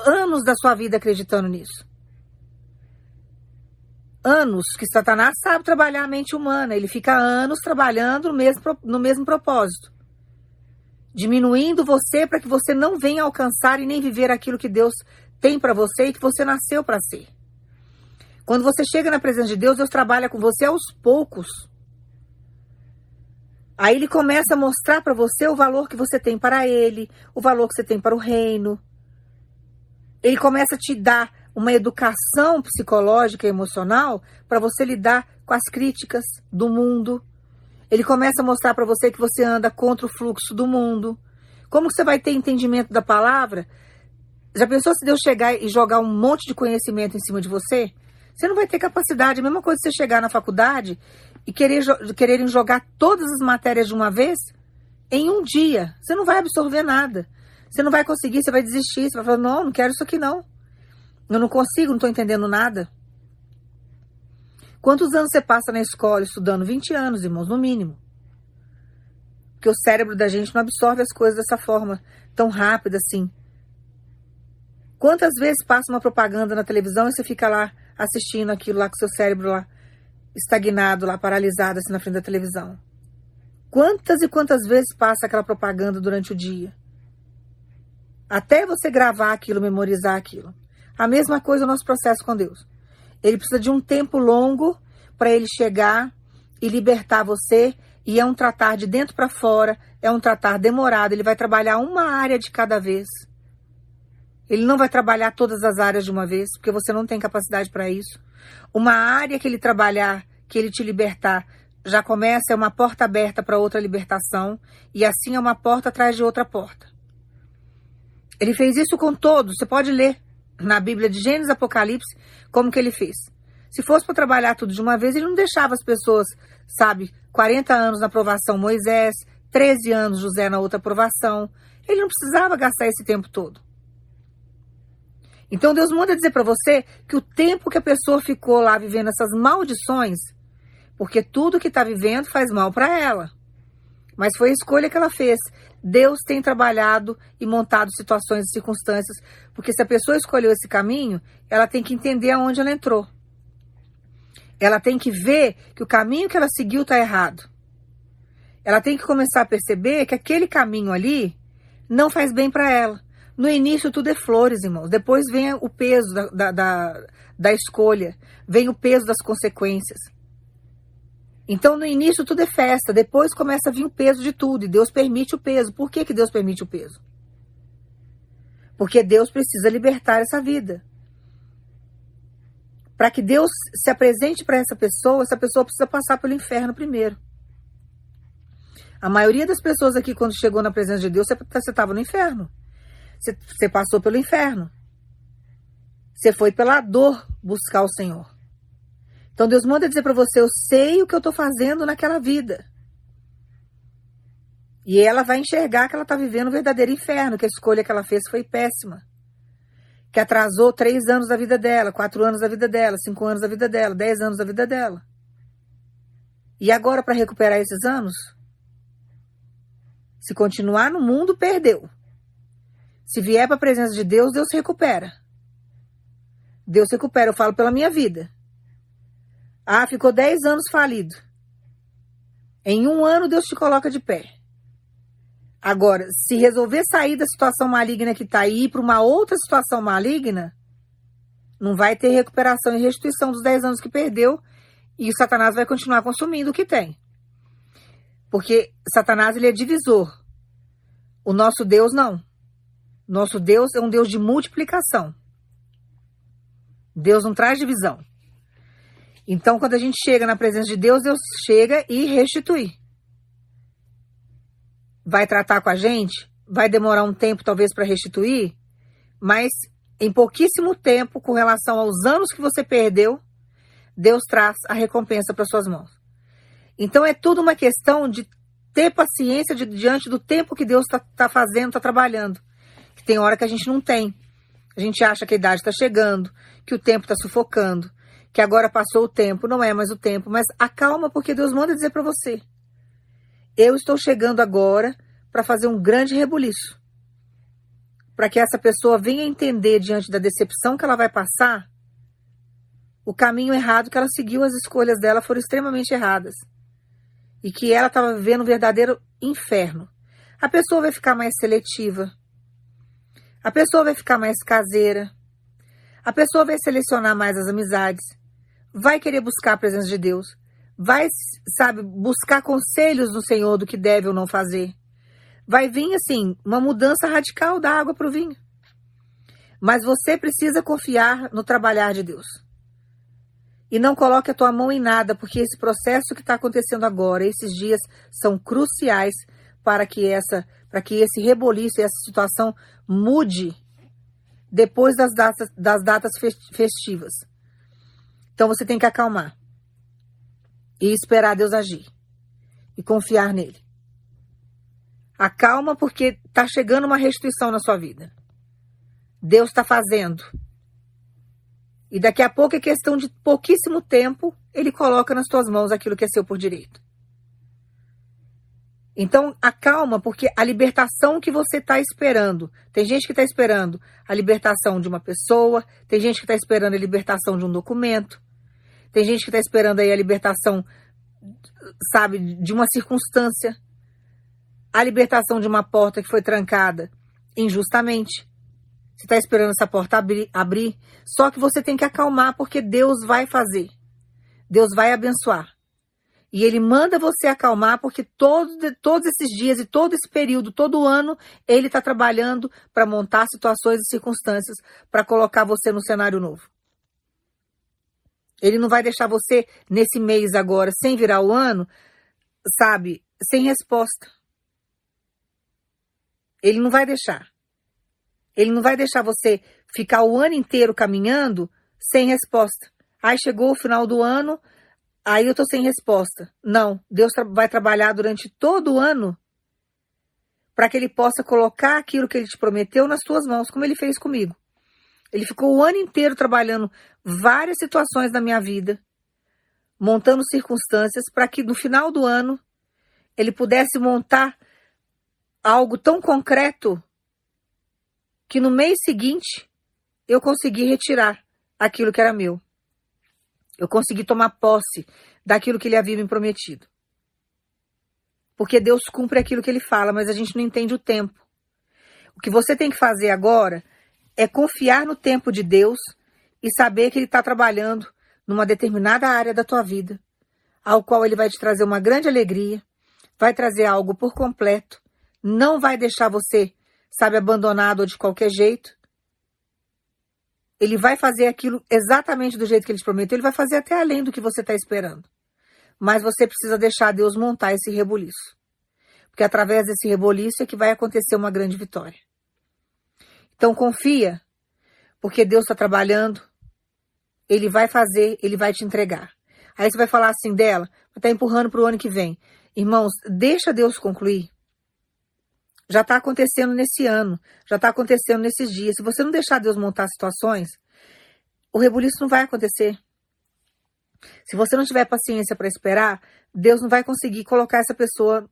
anos da sua vida acreditando nisso. Anos que Satanás sabe trabalhar a mente humana. Ele fica anos trabalhando no mesmo, no mesmo propósito. Diminuindo você para que você não venha alcançar e nem viver aquilo que Deus tem para você e que você nasceu para ser. Quando você chega na presença de Deus, Deus trabalha com você aos poucos. Aí ele começa a mostrar para você o valor que você tem para ele, o valor que você tem para o reino. Ele começa a te dar uma educação psicológica e emocional para você lidar com as críticas do mundo. Ele começa a mostrar para você que você anda contra o fluxo do mundo. Como você vai ter entendimento da palavra? Já pensou se Deus chegar e jogar um monte de conhecimento em cima de você? Você não vai ter capacidade. A mesma coisa você chegar na faculdade e querer, quererem jogar todas as matérias de uma vez em um dia. Você não vai absorver nada. Você não vai conseguir, você vai desistir. Você vai falar: não, não quero isso aqui não. Eu não consigo, não estou entendendo nada. Quantos anos você passa na escola estudando? 20 anos, irmãos, no mínimo. Porque o cérebro da gente não absorve as coisas dessa forma, tão rápida assim. Quantas vezes passa uma propaganda na televisão e você fica lá assistindo aquilo lá com seu cérebro lá estagnado lá, paralisado assim na frente da televisão. Quantas e quantas vezes passa aquela propaganda durante o dia? Até você gravar aquilo, memorizar aquilo. A mesma coisa o nosso processo com Deus. Ele precisa de um tempo longo para ele chegar e libertar você. E é um tratar de dentro para fora, é um tratar demorado. Ele vai trabalhar uma área de cada vez. Ele não vai trabalhar todas as áreas de uma vez, porque você não tem capacidade para isso. Uma área que ele trabalhar, que ele te libertar, já começa, é uma porta aberta para outra libertação, e assim é uma porta atrás de outra porta. Ele fez isso com todos, você pode ler na Bíblia de Gênesis Apocalipse como que ele fez. Se fosse para trabalhar tudo de uma vez, ele não deixava as pessoas, sabe, 40 anos na aprovação Moisés, 13 anos José na outra aprovação. Ele não precisava gastar esse tempo todo. Então Deus manda dizer para você que o tempo que a pessoa ficou lá vivendo essas maldições, porque tudo que está vivendo faz mal para ela. Mas foi a escolha que ela fez. Deus tem trabalhado e montado situações e circunstâncias, porque se a pessoa escolheu esse caminho, ela tem que entender aonde ela entrou. Ela tem que ver que o caminho que ela seguiu está errado. Ela tem que começar a perceber que aquele caminho ali não faz bem para ela. No início tudo é flores, irmãos. Depois vem o peso da, da, da, da escolha, vem o peso das consequências. Então, no início tudo é festa, depois começa a vir o peso de tudo, e Deus permite o peso. Por que, que Deus permite o peso? Porque Deus precisa libertar essa vida. Para que Deus se apresente para essa pessoa, essa pessoa precisa passar pelo inferno primeiro. A maioria das pessoas aqui, quando chegou na presença de Deus, você estava no inferno. Você passou pelo inferno. Você foi pela dor buscar o Senhor. Então Deus manda dizer para você: Eu sei o que eu estou fazendo naquela vida. E ela vai enxergar que ela está vivendo um verdadeiro inferno, que a escolha que ela fez foi péssima. Que atrasou três anos da vida dela, quatro anos da vida dela, cinco anos da vida dela, dez anos da vida dela. E agora, para recuperar esses anos? Se continuar no mundo, perdeu. Se vier para a presença de Deus, Deus recupera. Deus recupera, eu falo pela minha vida. Ah, ficou 10 anos falido. Em um ano Deus te coloca de pé. Agora, se resolver sair da situação maligna que está aí para uma outra situação maligna, não vai ter recuperação e restituição dos 10 anos que perdeu e o Satanás vai continuar consumindo o que tem. Porque Satanás ele é divisor. O nosso Deus não. Nosso Deus é um Deus de multiplicação. Deus não traz divisão. Então, quando a gente chega na presença de Deus, Deus chega e restitui. Vai tratar com a gente, vai demorar um tempo talvez para restituir, mas em pouquíssimo tempo, com relação aos anos que você perdeu, Deus traz a recompensa para suas mãos. Então é tudo uma questão de ter paciência de, diante do tempo que Deus está tá fazendo, está trabalhando. Que tem hora que a gente não tem. A gente acha que a idade está chegando, que o tempo está sufocando, que agora passou o tempo, não é mais o tempo, mas acalma porque Deus manda dizer para você. Eu estou chegando agora para fazer um grande rebuliço. Para que essa pessoa venha entender diante da decepção que ela vai passar, o caminho errado que ela seguiu, as escolhas dela foram extremamente erradas e que ela estava vivendo um verdadeiro inferno. A pessoa vai ficar mais seletiva. A pessoa vai ficar mais caseira. A pessoa vai selecionar mais as amizades. Vai querer buscar a presença de Deus. Vai, sabe, buscar conselhos do Senhor do que deve ou não fazer. Vai vir, assim, uma mudança radical da água para o vinho. Mas você precisa confiar no trabalhar de Deus. E não coloque a tua mão em nada, porque esse processo que está acontecendo agora, esses dias, são cruciais para que essa, para que esse reboliço, essa situação mude depois das datas, das datas festivas. Então você tem que acalmar e esperar Deus agir e confiar nele. Acalma porque está chegando uma restituição na sua vida. Deus está fazendo. E daqui a pouco é questão de pouquíssimo tempo, ele coloca nas tuas mãos aquilo que é seu por direito. Então, acalma, porque a libertação que você está esperando, tem gente que está esperando a libertação de uma pessoa, tem gente que está esperando a libertação de um documento, tem gente que está esperando aí a libertação, sabe, de uma circunstância, a libertação de uma porta que foi trancada injustamente. Você está esperando essa porta abrir, abrir, só que você tem que acalmar, porque Deus vai fazer. Deus vai abençoar. E ele manda você acalmar, porque todo, todos esses dias e todo esse período, todo ano, ele está trabalhando para montar situações e circunstâncias para colocar você no cenário novo. Ele não vai deixar você nesse mês agora, sem virar o ano, sabe, sem resposta. Ele não vai deixar. Ele não vai deixar você ficar o ano inteiro caminhando sem resposta. Aí chegou o final do ano, aí eu tô sem resposta. Não, Deus vai trabalhar durante todo o ano para que ele possa colocar aquilo que ele te prometeu nas tuas mãos, como ele fez comigo. Ele ficou o ano inteiro trabalhando várias situações da minha vida, montando circunstâncias para que no final do ano ele pudesse montar algo tão concreto que no mês seguinte eu consegui retirar aquilo que era meu. Eu consegui tomar posse daquilo que ele havia me prometido. Porque Deus cumpre aquilo que ele fala, mas a gente não entende o tempo. O que você tem que fazer agora é confiar no tempo de Deus e saber que ele está trabalhando numa determinada área da tua vida, ao qual ele vai te trazer uma grande alegria, vai trazer algo por completo, não vai deixar você sabe, abandonado ou de qualquer jeito. Ele vai fazer aquilo exatamente do jeito que ele te prometeu, ele vai fazer até além do que você está esperando. Mas você precisa deixar Deus montar esse reboliço. Porque através desse reboliço é que vai acontecer uma grande vitória. Então confia, porque Deus está trabalhando, ele vai fazer, ele vai te entregar. Aí você vai falar assim dela, está empurrando para o ano que vem. Irmãos, deixa Deus concluir já está acontecendo nesse ano, já está acontecendo nesses dias. Se você não deixar Deus montar situações, o rebuliço não vai acontecer. Se você não tiver paciência para esperar, Deus não vai conseguir colocar essa pessoa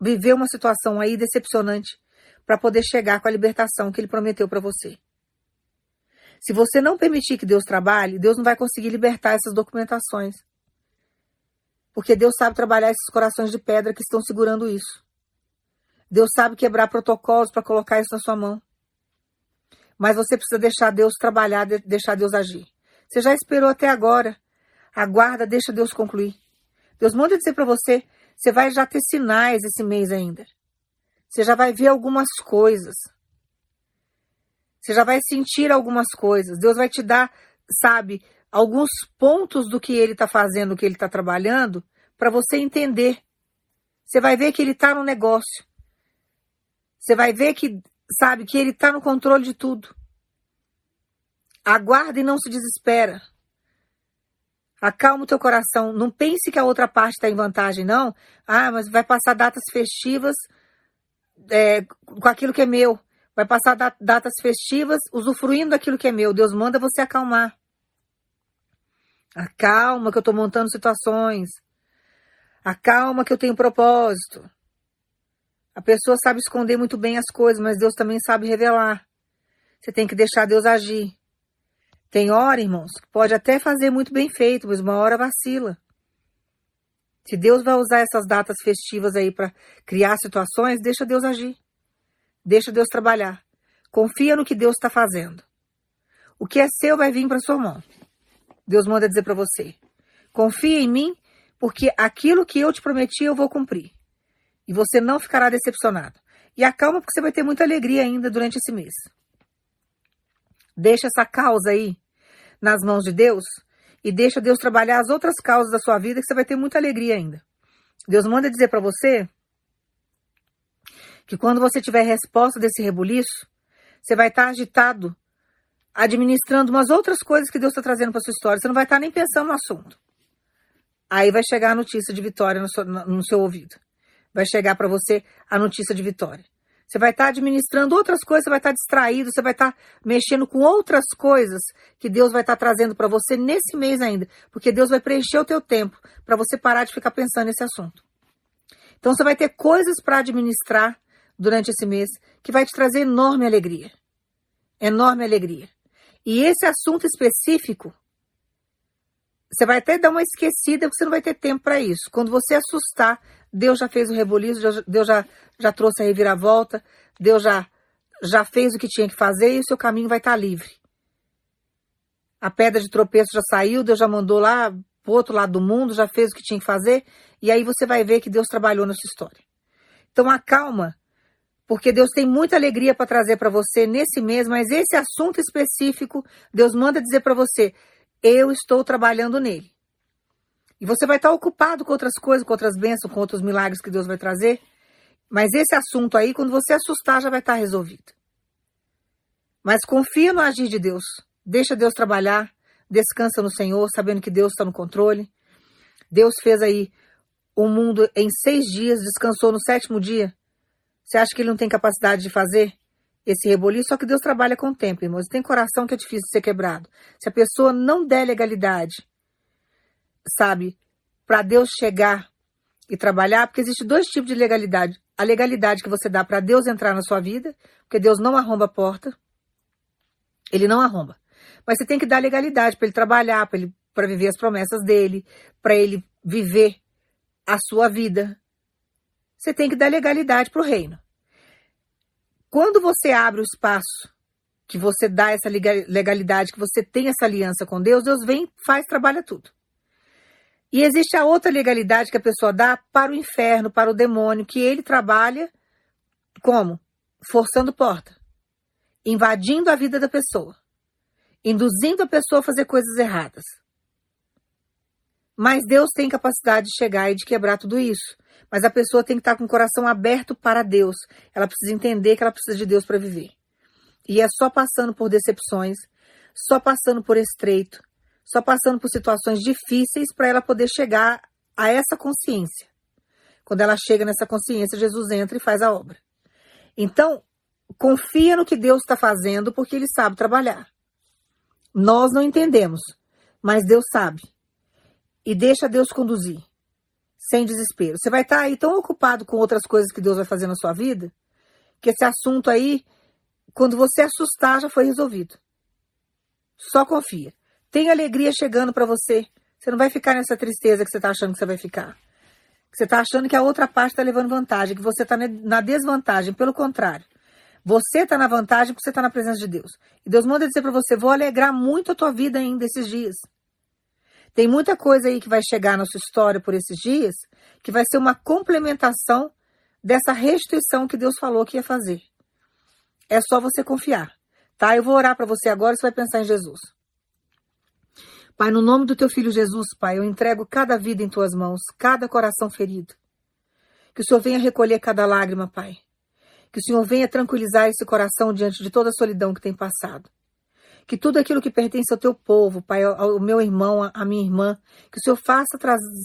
viver uma situação aí decepcionante para poder chegar com a libertação que ele prometeu para você. Se você não permitir que Deus trabalhe, Deus não vai conseguir libertar essas documentações. Porque Deus sabe trabalhar esses corações de pedra que estão segurando isso. Deus sabe quebrar protocolos para colocar isso na sua mão. Mas você precisa deixar Deus trabalhar, deixar Deus agir. Você já esperou até agora. Aguarda, deixa Deus concluir. Deus manda dizer para você, você vai já ter sinais esse mês ainda. Você já vai ver algumas coisas. Você já vai sentir algumas coisas. Deus vai te dar, sabe, alguns pontos do que ele está fazendo, do que ele está trabalhando, para você entender. Você vai ver que ele está no negócio. Você vai ver que, sabe, que ele está no controle de tudo. Aguarda e não se desespera. Acalma o teu coração. Não pense que a outra parte está em vantagem, não. Ah, mas vai passar datas festivas é, com aquilo que é meu. Vai passar datas festivas usufruindo daquilo que é meu. Deus manda você acalmar. Acalma que eu estou montando situações. Acalma que eu tenho propósito. A pessoa sabe esconder muito bem as coisas, mas Deus também sabe revelar. Você tem que deixar Deus agir. Tem hora, irmãos, que pode até fazer muito bem feito, mas uma hora vacila. Se Deus vai usar essas datas festivas aí para criar situações, deixa Deus agir. Deixa Deus trabalhar. Confia no que Deus está fazendo. O que é seu vai vir para sua mão. Deus manda dizer para você: confia em mim, porque aquilo que eu te prometi eu vou cumprir. E você não ficará decepcionado. E acalma, porque você vai ter muita alegria ainda durante esse mês. Deixa essa causa aí nas mãos de Deus e deixa Deus trabalhar as outras causas da sua vida que você vai ter muita alegria ainda. Deus manda dizer para você que quando você tiver resposta desse rebuliço, você vai estar agitado, administrando umas outras coisas que Deus está trazendo para sua história. Você não vai estar nem pensando no assunto. Aí vai chegar a notícia de vitória no seu, no seu ouvido. Vai chegar para você a notícia de vitória. Você vai estar tá administrando outras coisas, você vai estar tá distraído, você vai estar tá mexendo com outras coisas que Deus vai estar trazendo para você nesse mês ainda, porque Deus vai preencher o teu tempo para você parar de ficar pensando nesse assunto. Então você vai ter coisas para administrar durante esse mês que vai te trazer enorme alegria. Enorme alegria. E esse assunto específico, você vai até dar uma esquecida, porque você não vai ter tempo para isso. Quando você assustar, Deus já fez o reboliço, Deus já, já trouxe a reviravolta, Deus já, já fez o que tinha que fazer e o seu caminho vai estar livre. A pedra de tropeço já saiu, Deus já mandou lá pro outro lado do mundo, já fez o que tinha que fazer, e aí você vai ver que Deus trabalhou na sua história. Então acalma, porque Deus tem muita alegria para trazer para você nesse mês, mas esse assunto específico, Deus manda dizer para você: eu estou trabalhando nele. E você vai estar ocupado com outras coisas, com outras bênçãos, com outros milagres que Deus vai trazer. Mas esse assunto aí, quando você assustar, já vai estar resolvido. Mas confia no agir de Deus. Deixa Deus trabalhar. Descansa no Senhor, sabendo que Deus está no controle. Deus fez aí o mundo em seis dias, descansou no sétimo dia. Você acha que ele não tem capacidade de fazer esse reboliço? Só que Deus trabalha com o tempo, irmãos. Tem coração que é difícil de ser quebrado. Se a pessoa não der legalidade, sabe, para Deus chegar e trabalhar, porque existe dois tipos de legalidade. A legalidade que você dá para Deus entrar na sua vida, porque Deus não arromba a porta. Ele não arromba. Mas você tem que dar legalidade para ele trabalhar, para ele para viver as promessas dele, para ele viver a sua vida. Você tem que dar legalidade para o reino. Quando você abre o espaço, que você dá essa legalidade, que você tem essa aliança com Deus, Deus vem, faz, trabalha tudo. E existe a outra legalidade que a pessoa dá para o inferno, para o demônio, que ele trabalha como? Forçando porta, invadindo a vida da pessoa, induzindo a pessoa a fazer coisas erradas. Mas Deus tem capacidade de chegar e de quebrar tudo isso. Mas a pessoa tem que estar com o coração aberto para Deus. Ela precisa entender que ela precisa de Deus para viver. E é só passando por decepções, só passando por estreito, só passando por situações difíceis para ela poder chegar a essa consciência. Quando ela chega nessa consciência, Jesus entra e faz a obra. Então, confia no que Deus está fazendo, porque Ele sabe trabalhar. Nós não entendemos, mas Deus sabe. E deixa Deus conduzir, sem desespero. Você vai estar tá aí tão ocupado com outras coisas que Deus vai fazer na sua vida, que esse assunto aí, quando você assustar, já foi resolvido. Só confia. Tem alegria chegando para você. Você não vai ficar nessa tristeza que você está achando que você vai ficar. Você está achando que a outra parte está levando vantagem, que você está na desvantagem. Pelo contrário. Você está na vantagem porque você está na presença de Deus. E Deus manda dizer para você: vou alegrar muito a tua vida ainda esses dias. Tem muita coisa aí que vai chegar na sua história por esses dias que vai ser uma complementação dessa restituição que Deus falou que ia fazer. É só você confiar, tá? Eu vou orar para você agora, você vai pensar em Jesus. Pai, no nome do teu filho Jesus, Pai, eu entrego cada vida em tuas mãos, cada coração ferido. Que o Senhor venha recolher cada lágrima, Pai. Que o Senhor venha tranquilizar esse coração diante de toda a solidão que tem passado. Que tudo aquilo que pertence ao teu povo, Pai, ao meu irmão, à minha irmã, que o Senhor faça,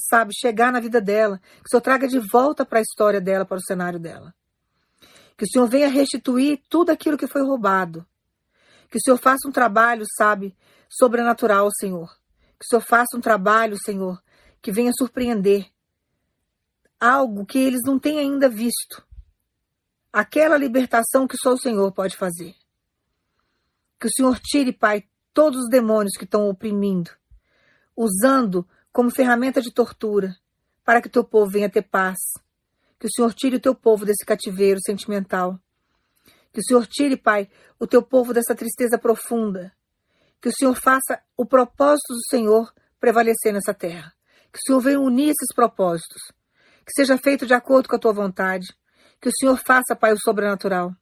sabe, chegar na vida dela. Que o Senhor traga de volta para a história dela, para o cenário dela. Que o Senhor venha restituir tudo aquilo que foi roubado. Que o Senhor faça um trabalho, sabe, sobrenatural, Senhor. Que o Senhor faça um trabalho, Senhor, que venha surpreender. Algo que eles não têm ainda visto. Aquela libertação que só o Senhor pode fazer. Que o Senhor tire, Pai, todos os demônios que estão oprimindo, usando como ferramenta de tortura, para que o teu povo venha ter paz. Que o Senhor tire o teu povo desse cativeiro sentimental. Que o Senhor tire, Pai, o teu povo dessa tristeza profunda. Que o Senhor faça o propósito do Senhor prevalecer nessa terra. Que o Senhor venha unir esses propósitos. Que seja feito de acordo com a tua vontade. Que o Senhor faça, Pai, o sobrenatural.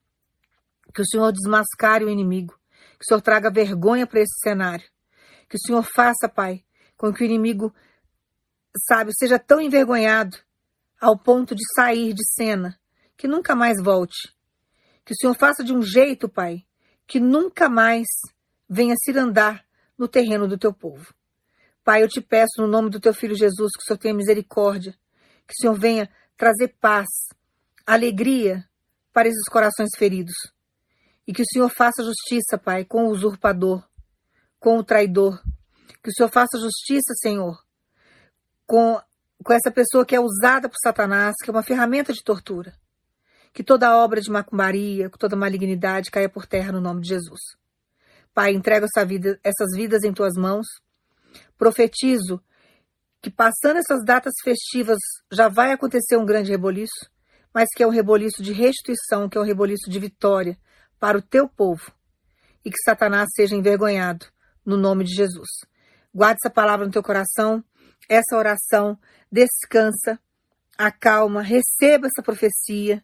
Que o Senhor desmascare o inimigo. Que o Senhor traga vergonha para esse cenário. Que o Senhor faça, Pai, com que o inimigo, sabe, seja tão envergonhado ao ponto de sair de cena, que nunca mais volte. Que o Senhor faça de um jeito, Pai, que nunca mais venha se andar no terreno do teu povo. Pai, eu te peço no nome do teu filho Jesus que o Senhor tenha misericórdia, que o Senhor venha trazer paz, alegria para esses corações feridos. E que o Senhor faça justiça, Pai, com o usurpador, com o traidor. Que o Senhor faça justiça, Senhor, com, com essa pessoa que é usada por Satanás, que é uma ferramenta de tortura. Que toda obra de macumbaria, toda malignidade caia por terra no nome de Jesus. Pai, entrego essa vida, essas vidas em tuas mãos. Profetizo que passando essas datas festivas já vai acontecer um grande reboliço, mas que é um reboliço de restituição, que é um reboliço de vitória, para o teu povo e que Satanás seja envergonhado, no nome de Jesus. Guarde essa palavra no teu coração, essa oração, descansa, acalma, receba essa profecia.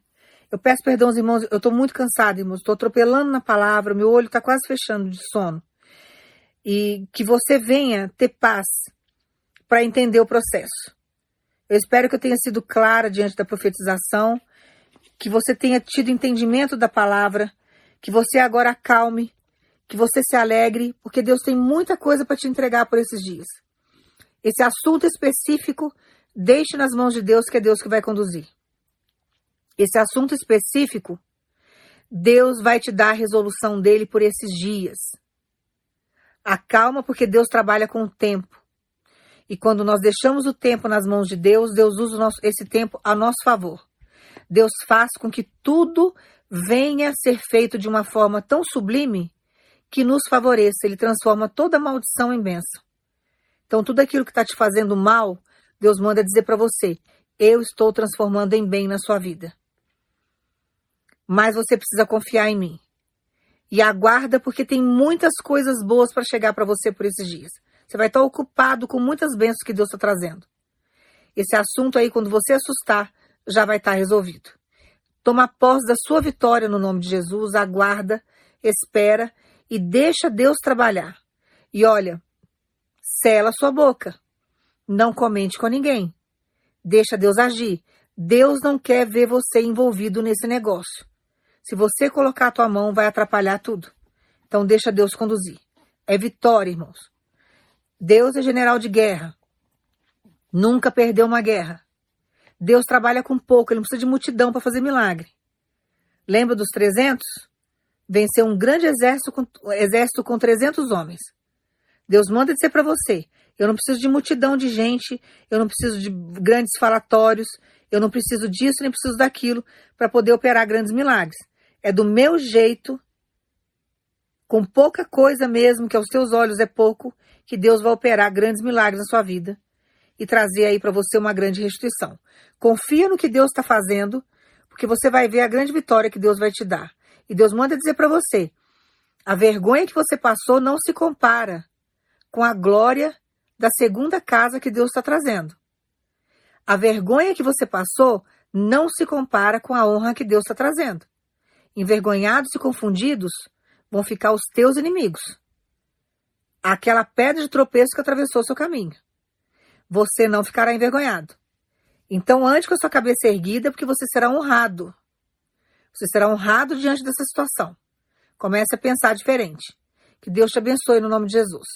Eu peço perdão aos irmãos, eu estou muito cansada, irmãos, estou atropelando na palavra, meu olho está quase fechando de sono. E que você venha ter paz para entender o processo. Eu espero que eu tenha sido clara diante da profetização, que você tenha tido entendimento da palavra que você agora acalme, que você se alegre, porque Deus tem muita coisa para te entregar por esses dias. Esse assunto específico, deixe nas mãos de Deus, que é Deus que vai conduzir. Esse assunto específico, Deus vai te dar a resolução dele por esses dias. Acalma, porque Deus trabalha com o tempo. E quando nós deixamos o tempo nas mãos de Deus, Deus usa nosso, esse tempo a nosso favor. Deus faz com que tudo venha ser feito de uma forma tão sublime que nos favoreça. Ele transforma toda maldição em bênção. Então, tudo aquilo que está te fazendo mal, Deus manda dizer para você: eu estou transformando em bem na sua vida. Mas você precisa confiar em mim. E aguarda, porque tem muitas coisas boas para chegar para você por esses dias. Você vai estar ocupado com muitas bênçãos que Deus está trazendo. Esse assunto aí, quando você assustar, já vai estar resolvido. Toma posse da sua vitória no nome de Jesus, aguarda, espera e deixa Deus trabalhar. E olha, cela sua boca. Não comente com ninguém. Deixa Deus agir. Deus não quer ver você envolvido nesse negócio. Se você colocar a tua mão, vai atrapalhar tudo. Então deixa Deus conduzir. É vitória, irmãos. Deus é general de guerra. Nunca perdeu uma guerra. Deus trabalha com pouco, ele não precisa de multidão para fazer milagre. Lembra dos 300? Venceu um grande exército com, exército com 300 homens. Deus manda dizer para você: eu não preciso de multidão de gente, eu não preciso de grandes falatórios, eu não preciso disso, nem preciso daquilo para poder operar grandes milagres. É do meu jeito, com pouca coisa mesmo, que aos teus olhos é pouco, que Deus vai operar grandes milagres na sua vida e trazer aí para você uma grande restituição. Confia no que Deus está fazendo, porque você vai ver a grande vitória que Deus vai te dar. E Deus manda dizer para você: a vergonha que você passou não se compara com a glória da segunda casa que Deus está trazendo. A vergonha que você passou não se compara com a honra que Deus está trazendo. Envergonhados e confundidos vão ficar os teus inimigos. Aquela pedra de tropeço que atravessou seu caminho você não ficará envergonhado. Então, ande com a sua cabeça erguida, porque você será honrado. Você será honrado diante dessa situação. Comece a pensar diferente. Que Deus te abençoe no nome de Jesus.